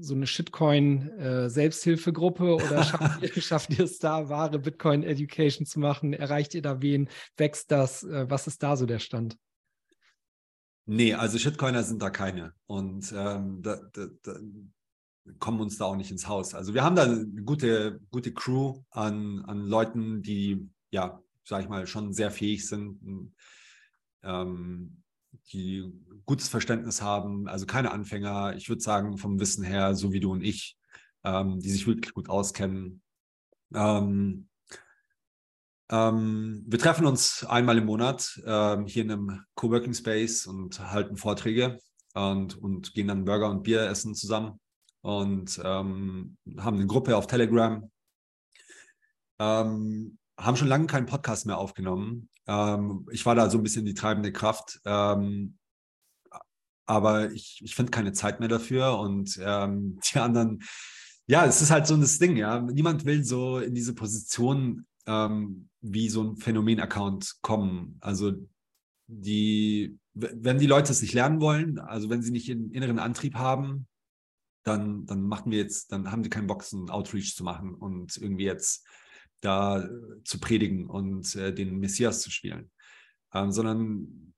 so eine Shitcoin-Selbsthilfegruppe äh, oder schafft ihr, schafft ihr es da, wahre Bitcoin-Education zu machen? Erreicht ihr da wen? Wächst das? Äh, was ist da so der Stand? Nee, also Shitcoiner sind da keine. Und ähm, da, da, da, kommen uns da auch nicht ins Haus. Also wir haben da eine gute, gute Crew an, an Leuten, die, ja, sag ich mal, schon sehr fähig sind, ähm, die gutes Verständnis haben, also keine Anfänger, ich würde sagen, vom Wissen her, so wie du und ich, ähm, die sich wirklich gut auskennen. Ähm, ähm, wir treffen uns einmal im Monat ähm, hier in einem Coworking Space und halten Vorträge und, und gehen dann Burger und Bier essen zusammen und ähm, haben eine Gruppe auf Telegram. Ähm, haben schon lange keinen Podcast mehr aufgenommen. Ähm, ich war da so ein bisschen die treibende Kraft. Ähm, aber ich, ich finde keine Zeit mehr dafür und ähm, die anderen, ja, es ist halt so ein Ding, ja. Niemand will so in diese Position ähm, wie so ein Phänomen-Account kommen. Also die, wenn die Leute es nicht lernen wollen, also wenn sie nicht einen inneren Antrieb haben, dann, dann machen wir jetzt, dann haben die keinen einen Outreach zu machen und irgendwie jetzt da äh, zu predigen und äh, den Messias zu spielen. Ähm, sondern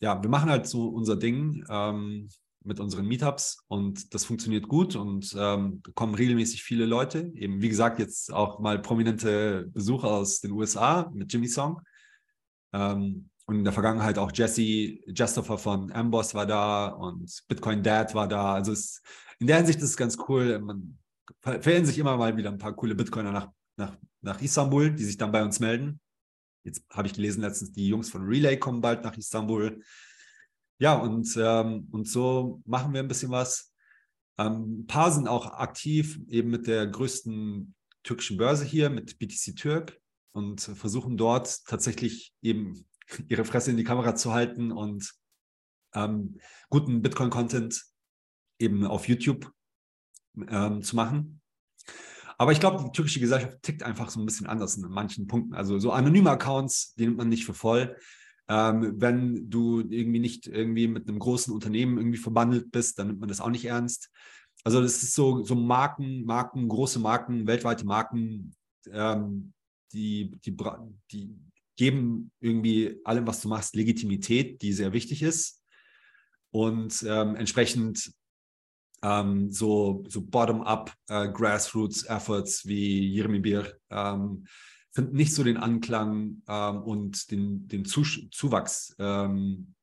ja, wir machen halt so unser Ding ähm, mit unseren Meetups und das funktioniert gut und ähm, kommen regelmäßig viele Leute. Eben, wie gesagt, jetzt auch mal prominente Besucher aus den USA mit Jimmy Song. Ähm, und in der Vergangenheit auch Jesse, Jestopher von Amboss war da und Bitcoin Dad war da. Also es, in der Hinsicht ist es ganz cool. Man verirren sich immer mal wieder ein paar coole Bitcoiner nach, nach, nach Istanbul, die sich dann bei uns melden. Jetzt habe ich gelesen letztens, die Jungs von Relay kommen bald nach Istanbul. Ja, und, ähm, und so machen wir ein bisschen was. Ähm, ein paar sind auch aktiv, eben mit der größten türkischen Börse hier, mit BTC Türk und versuchen dort tatsächlich eben ihre Fresse in die Kamera zu halten und ähm, guten Bitcoin-Content eben auf YouTube ähm, zu machen. Aber ich glaube, die türkische Gesellschaft tickt einfach so ein bisschen anders in manchen Punkten. Also so anonyme Accounts, die nimmt man nicht für voll. Ähm, wenn du irgendwie nicht irgendwie mit einem großen Unternehmen irgendwie verbandelt bist, dann nimmt man das auch nicht ernst. Also das ist so, so Marken, Marken, große Marken, weltweite Marken, ähm, die, die, die geben irgendwie allem, was du machst, Legitimität, die sehr wichtig ist. Und ähm, entsprechend ähm, so, so bottom-up äh, wie Jeremy Bier ähm, finden nicht so den Anklang ähm, und den, den Zuwachs. Ähm,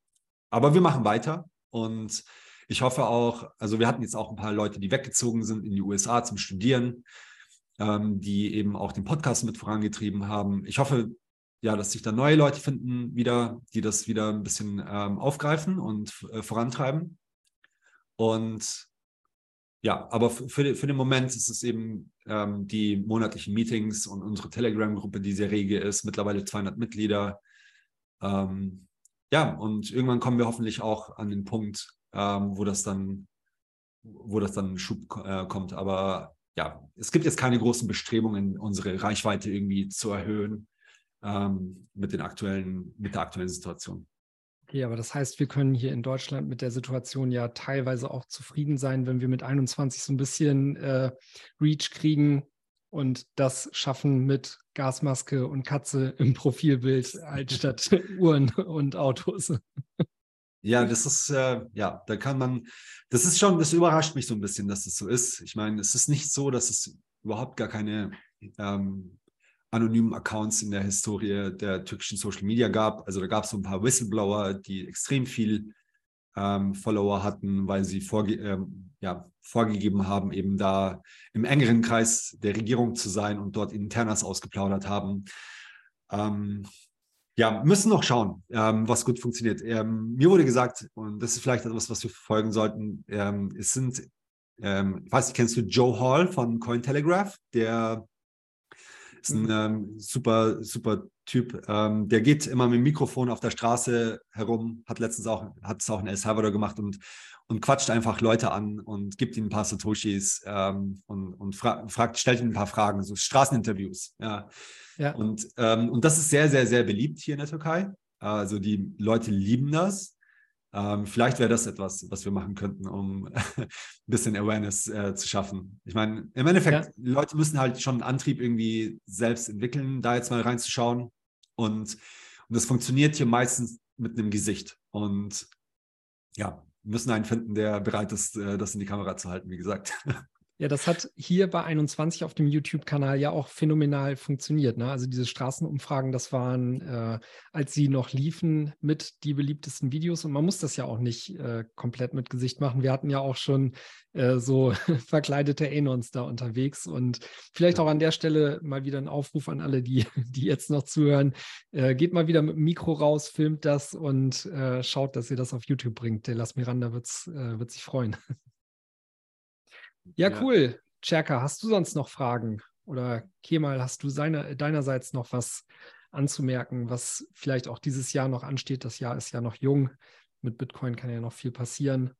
aber wir machen weiter und ich hoffe auch, also wir hatten jetzt auch ein paar Leute, die weggezogen sind in die USA zum Studieren, ähm, die eben auch den Podcast mit vorangetrieben haben. Ich hoffe, ja, dass sich da neue Leute finden, wieder, die das wieder ein bisschen ähm, aufgreifen und äh, vorantreiben. Und ja, aber für, für den Moment ist es eben ähm, die monatlichen Meetings und unsere Telegram-Gruppe, die sehr rege ist, mittlerweile 200 Mitglieder. Ähm, ja, und irgendwann kommen wir hoffentlich auch an den Punkt, ähm, wo das dann, wo das dann Schub äh, kommt. Aber ja, es gibt jetzt keine großen Bestrebungen, unsere Reichweite irgendwie zu erhöhen ähm, mit den aktuellen, mit der aktuellen Situation. Okay, aber das heißt, wir können hier in Deutschland mit der Situation ja teilweise auch zufrieden sein, wenn wir mit 21 so ein bisschen äh, Reach kriegen und das schaffen mit Gasmaske und Katze im Profilbild statt Uhren und Autos. Ja, das ist, äh, ja, da kann man, das ist schon, das überrascht mich so ein bisschen, dass das so ist. Ich meine, es ist nicht so, dass es überhaupt gar keine ähm, anonymen Accounts in der Historie der türkischen Social Media gab. Also da gab es so ein paar Whistleblower, die extrem viel ähm, Follower hatten, weil sie vorge ähm, ja, vorgegeben haben, eben da im engeren Kreis der Regierung zu sein und dort Internas ausgeplaudert haben. Ähm, ja, müssen noch schauen, ähm, was gut funktioniert. Ähm, mir wurde gesagt, und das ist vielleicht etwas, was wir verfolgen sollten, ähm, es sind, ich weiß nicht, kennst du Joe Hall von Cointelegraph, der Ist ein ähm, super, super Typ. Ähm, der geht immer mit dem Mikrofon auf der Straße herum, hat letztens auch, hat es auch in El Salvador gemacht und, und quatscht einfach Leute an und gibt ihnen ein paar Satoshis ähm, und, und fra fragt, stellt ihnen ein paar Fragen, so Straßeninterviews. Ja. ja. Und, ähm, und das ist sehr, sehr, sehr beliebt hier in der Türkei. Also die Leute lieben das. Ähm, vielleicht wäre das etwas, was wir machen könnten, um ein bisschen Awareness äh, zu schaffen. Ich meine, im Endeffekt, ja. Leute müssen halt schon einen Antrieb irgendwie selbst entwickeln, da jetzt mal reinzuschauen. Und, und das funktioniert hier meistens mit einem Gesicht. Und ja, müssen einen finden, der bereit ist, äh, das in die Kamera zu halten, wie gesagt. Ja, das hat hier bei 21 auf dem YouTube-Kanal ja auch phänomenal funktioniert. Ne? Also diese Straßenumfragen, das waren, äh, als sie noch liefen, mit die beliebtesten Videos. Und man muss das ja auch nicht äh, komplett mit Gesicht machen. Wir hatten ja auch schon äh, so verkleidete Anons da unterwegs. Und vielleicht auch an der Stelle mal wieder ein Aufruf an alle, die, die jetzt noch zuhören. Äh, geht mal wieder mit dem Mikro raus, filmt das und äh, schaut, dass ihr das auf YouTube bringt. Der Las Miranda wird's, äh, wird sich freuen. Ja, ja, cool. Cherka, hast du sonst noch Fragen? Oder Kemal, hast du seine, deinerseits noch was anzumerken, was vielleicht auch dieses Jahr noch ansteht? Das Jahr ist ja noch jung. Mit Bitcoin kann ja noch viel passieren.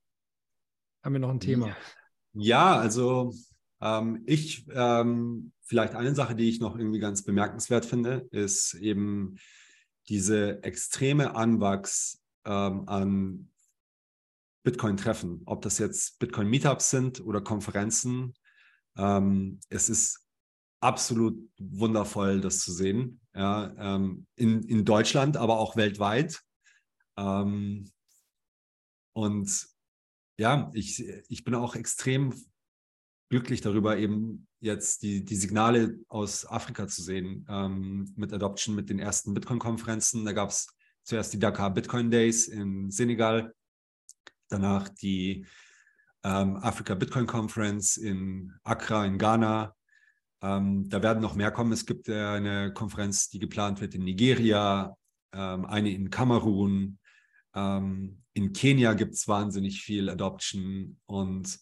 Haben wir noch ein Thema? Ja, also ähm, ich, ähm, vielleicht eine Sache, die ich noch irgendwie ganz bemerkenswert finde, ist eben diese extreme Anwachs ähm, an Bitcoin-Treffen, ob das jetzt Bitcoin-Meetups sind oder Konferenzen. Ähm, es ist absolut wundervoll, das zu sehen. Ja, ähm, in, in Deutschland, aber auch weltweit. Ähm, und ja, ich, ich bin auch extrem glücklich darüber, eben jetzt die, die Signale aus Afrika zu sehen ähm, mit Adoption, mit den ersten Bitcoin-Konferenzen. Da gab es zuerst die Dakar Bitcoin Days in Senegal, danach die ähm, Africa Bitcoin Conference in Accra in Ghana. Ähm, da werden noch mehr kommen. Es gibt äh, eine Konferenz, die geplant wird in Nigeria, ähm, eine in Kamerun. Ähm, in Kenia gibt es wahnsinnig viel Adoption und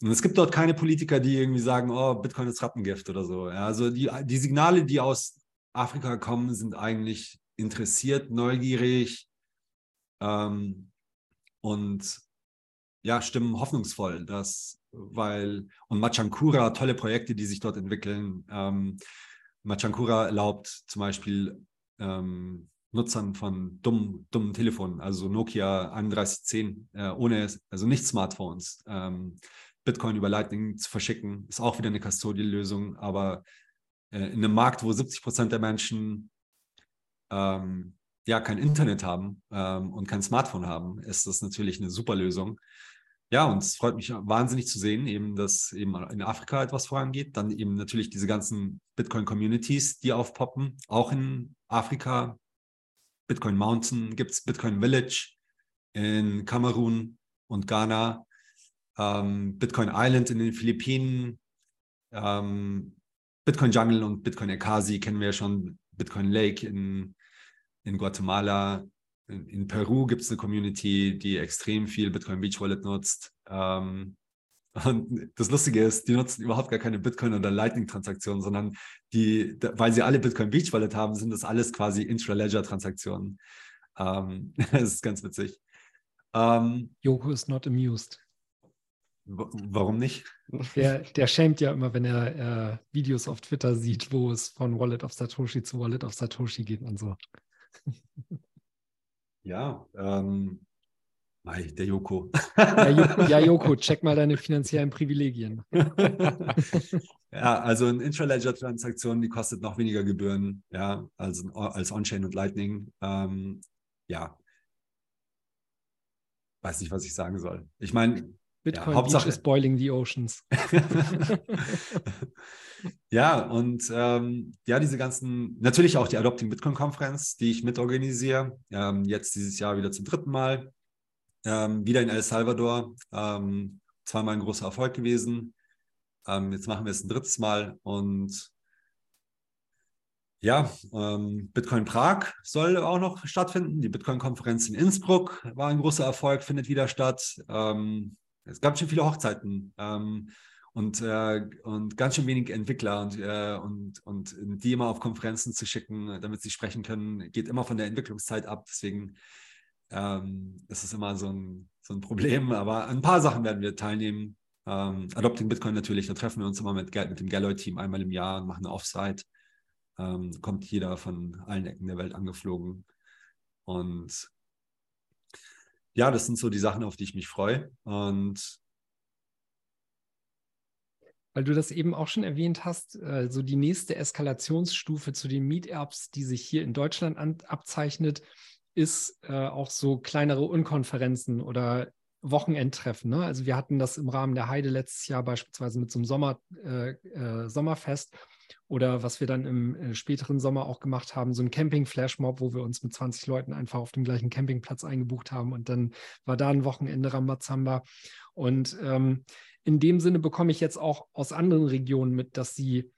und es gibt dort keine Politiker, die irgendwie sagen, oh, Bitcoin ist Rattengift oder so. Ja, also die, die Signale, die aus Afrika kommen, sind eigentlich interessiert, neugierig, ähm, und ja, stimmen hoffnungsvoll, dass, weil, und Machankura, tolle Projekte, die sich dort entwickeln. Ähm, Machankura erlaubt zum Beispiel ähm, Nutzern von dummen, dummen Telefonen, also Nokia 3110, äh, ohne, also nicht Smartphones, ähm, Bitcoin über Lightning zu verschicken, ist auch wieder eine Custodial-Lösung, aber äh, in einem Markt, wo 70 Prozent der Menschen ähm, ja kein Internet haben ähm, und kein Smartphone haben, ist das natürlich eine super Lösung. Ja, und es freut mich wahnsinnig zu sehen, eben, dass eben in Afrika etwas vorangeht. Dann eben natürlich diese ganzen Bitcoin-Communities, die aufpoppen, auch in Afrika. Bitcoin Mountain gibt es, Bitcoin Village in Kamerun und Ghana, ähm, Bitcoin Island in den Philippinen, ähm, Bitcoin Jungle und Bitcoin Ekasi kennen wir ja schon, Bitcoin Lake in in Guatemala, in, in Peru gibt es eine Community, die extrem viel Bitcoin Beach Wallet nutzt. Ähm, und das Lustige ist, die nutzen überhaupt gar keine Bitcoin- oder Lightning-Transaktionen, sondern die, weil sie alle Bitcoin Beach Wallet haben, sind das alles quasi Intra-Ledger-Transaktionen. Ähm, das ist ganz witzig. Ähm, Joko ist not amused. Warum nicht? Der, der schämt ja immer, wenn er äh, Videos auf Twitter sieht, wo es von Wallet of Satoshi zu Wallet of Satoshi geht und so. Ja, ähm, der Joko. Ja, Joko. ja, Joko, check mal deine finanziellen Privilegien. ja, also eine Intraledger-Transaktion, die kostet noch weniger Gebühren, ja, als, als On-Chain und Lightning. Ähm, ja, weiß nicht, was ich sagen soll. Ich meine, Bitcoin ja, Hauptsache, Beach is boiling the oceans. Ja, und ähm, ja, diese ganzen, natürlich auch die Adopting Bitcoin Konferenz, die ich mitorganisiere, ähm, jetzt dieses Jahr wieder zum dritten Mal, ähm, wieder in El Salvador, ähm, zweimal ein großer Erfolg gewesen. Ähm, jetzt machen wir es ein drittes Mal und ja, ähm, Bitcoin Prag soll auch noch stattfinden. Die Bitcoin-Konferenz in Innsbruck war ein großer Erfolg, findet wieder statt. Es gab schon viele Hochzeiten. Und, äh, und ganz schön wenig Entwickler und, äh, und, und die immer auf Konferenzen zu schicken, damit sie sprechen können, geht immer von der Entwicklungszeit ab. Deswegen ähm, ist es immer so ein, so ein Problem. Aber an ein paar Sachen werden wir teilnehmen. Ähm, Adopting Bitcoin natürlich, da treffen wir uns immer mit, mit dem Galloy-Team einmal im Jahr und machen eine Offsite. Ähm, kommt jeder von allen Ecken der Welt angeflogen. Und ja, das sind so die Sachen, auf die ich mich freue. Und weil du das eben auch schon erwähnt hast, äh, so die nächste Eskalationsstufe zu den Meetups, die sich hier in Deutschland an, abzeichnet, ist äh, auch so kleinere Unkonferenzen oder Wochenendtreffen. Ne? Also wir hatten das im Rahmen der Heide letztes Jahr beispielsweise mit so einem Sommer, äh, äh, Sommerfest oder was wir dann im äh, späteren Sommer auch gemacht haben, so ein Camping-Flashmob, wo wir uns mit 20 Leuten einfach auf dem gleichen Campingplatz eingebucht haben und dann war da ein Wochenende Rambazamba. Und ähm, in dem Sinne bekomme ich jetzt auch aus anderen Regionen mit, dass sie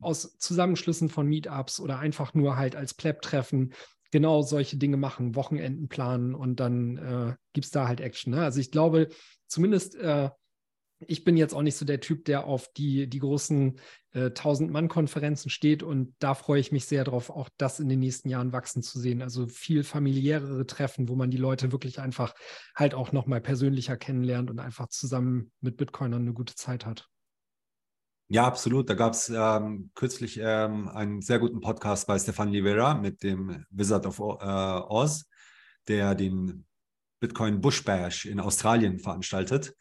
aus Zusammenschlüssen von Meetups oder einfach nur halt als Pleb-Treffen genau solche Dinge machen, Wochenenden planen und dann äh, gibt es da halt Action. Ne? Also ich glaube, zumindest äh, ich bin jetzt auch nicht so der Typ, der auf die, die großen äh, 1000-Mann-Konferenzen steht und da freue ich mich sehr drauf, auch das in den nächsten Jahren wachsen zu sehen. Also viel familiärere Treffen, wo man die Leute wirklich einfach halt auch nochmal persönlicher kennenlernt und einfach zusammen mit Bitcoinern eine gute Zeit hat. Ja, absolut. Da gab es ähm, kürzlich ähm, einen sehr guten Podcast bei Stefan Rivera mit dem Wizard of äh, Oz, der den Bitcoin Bush Bash in Australien veranstaltet.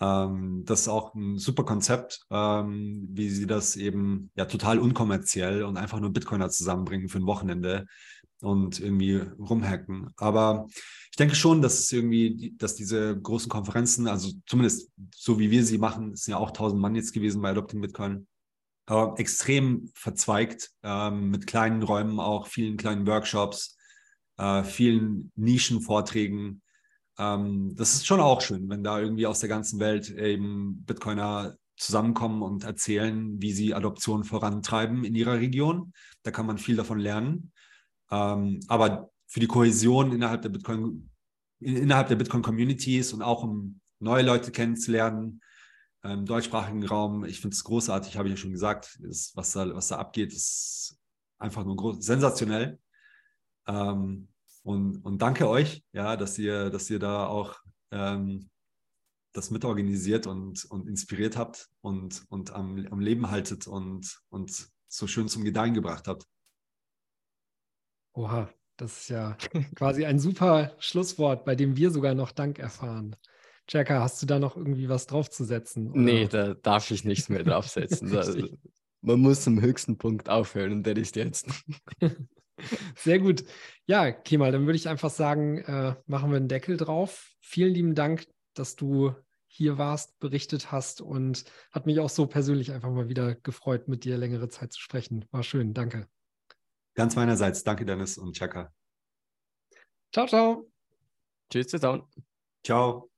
Ähm, das ist auch ein super Konzept, ähm, wie sie das eben ja total unkommerziell und einfach nur Bitcoiner zusammenbringen für ein Wochenende und irgendwie rumhacken. Aber ich denke schon, dass es irgendwie, dass diese großen Konferenzen, also zumindest so wie wir sie machen, es sind ja auch 1000 Mann jetzt gewesen bei Adopting Bitcoin, aber extrem verzweigt ähm, mit kleinen Räumen, auch vielen kleinen Workshops, äh, vielen Nischenvorträgen ähm, das ist schon auch schön, wenn da irgendwie aus der ganzen Welt eben Bitcoiner zusammenkommen und erzählen, wie sie Adoption vorantreiben in ihrer Region. Da kann man viel davon lernen. Ähm, aber für die Kohäsion innerhalb der Bitcoin, innerhalb der Bitcoin-Communities und auch um neue Leute kennenzulernen, im deutschsprachigen Raum, ich finde es großartig, habe ich ja schon gesagt, ist, was, da, was da abgeht, ist einfach nur sensationell. Ähm, und, und danke euch, ja, dass ihr, dass ihr da auch ähm, das mitorganisiert und, und inspiriert habt und, und am, am Leben haltet und, und so schön zum Gedeihen gebracht habt. Oha, das ist ja quasi ein super Schlusswort, bei dem wir sogar noch Dank erfahren. Jacka, hast du da noch irgendwie was draufzusetzen? Oder? Nee, da darf ich nichts mehr draufsetzen. da, man muss zum höchsten Punkt aufhören und der ist jetzt. Sehr gut. Ja, Kemal, dann würde ich einfach sagen, äh, machen wir einen Deckel drauf. Vielen lieben Dank, dass du hier warst, berichtet hast und hat mich auch so persönlich einfach mal wieder gefreut, mit dir längere Zeit zu sprechen. War schön, danke. Ganz meinerseits, danke Dennis und Chaka. Ciao, ciao. Tschüss zusammen. Ciao.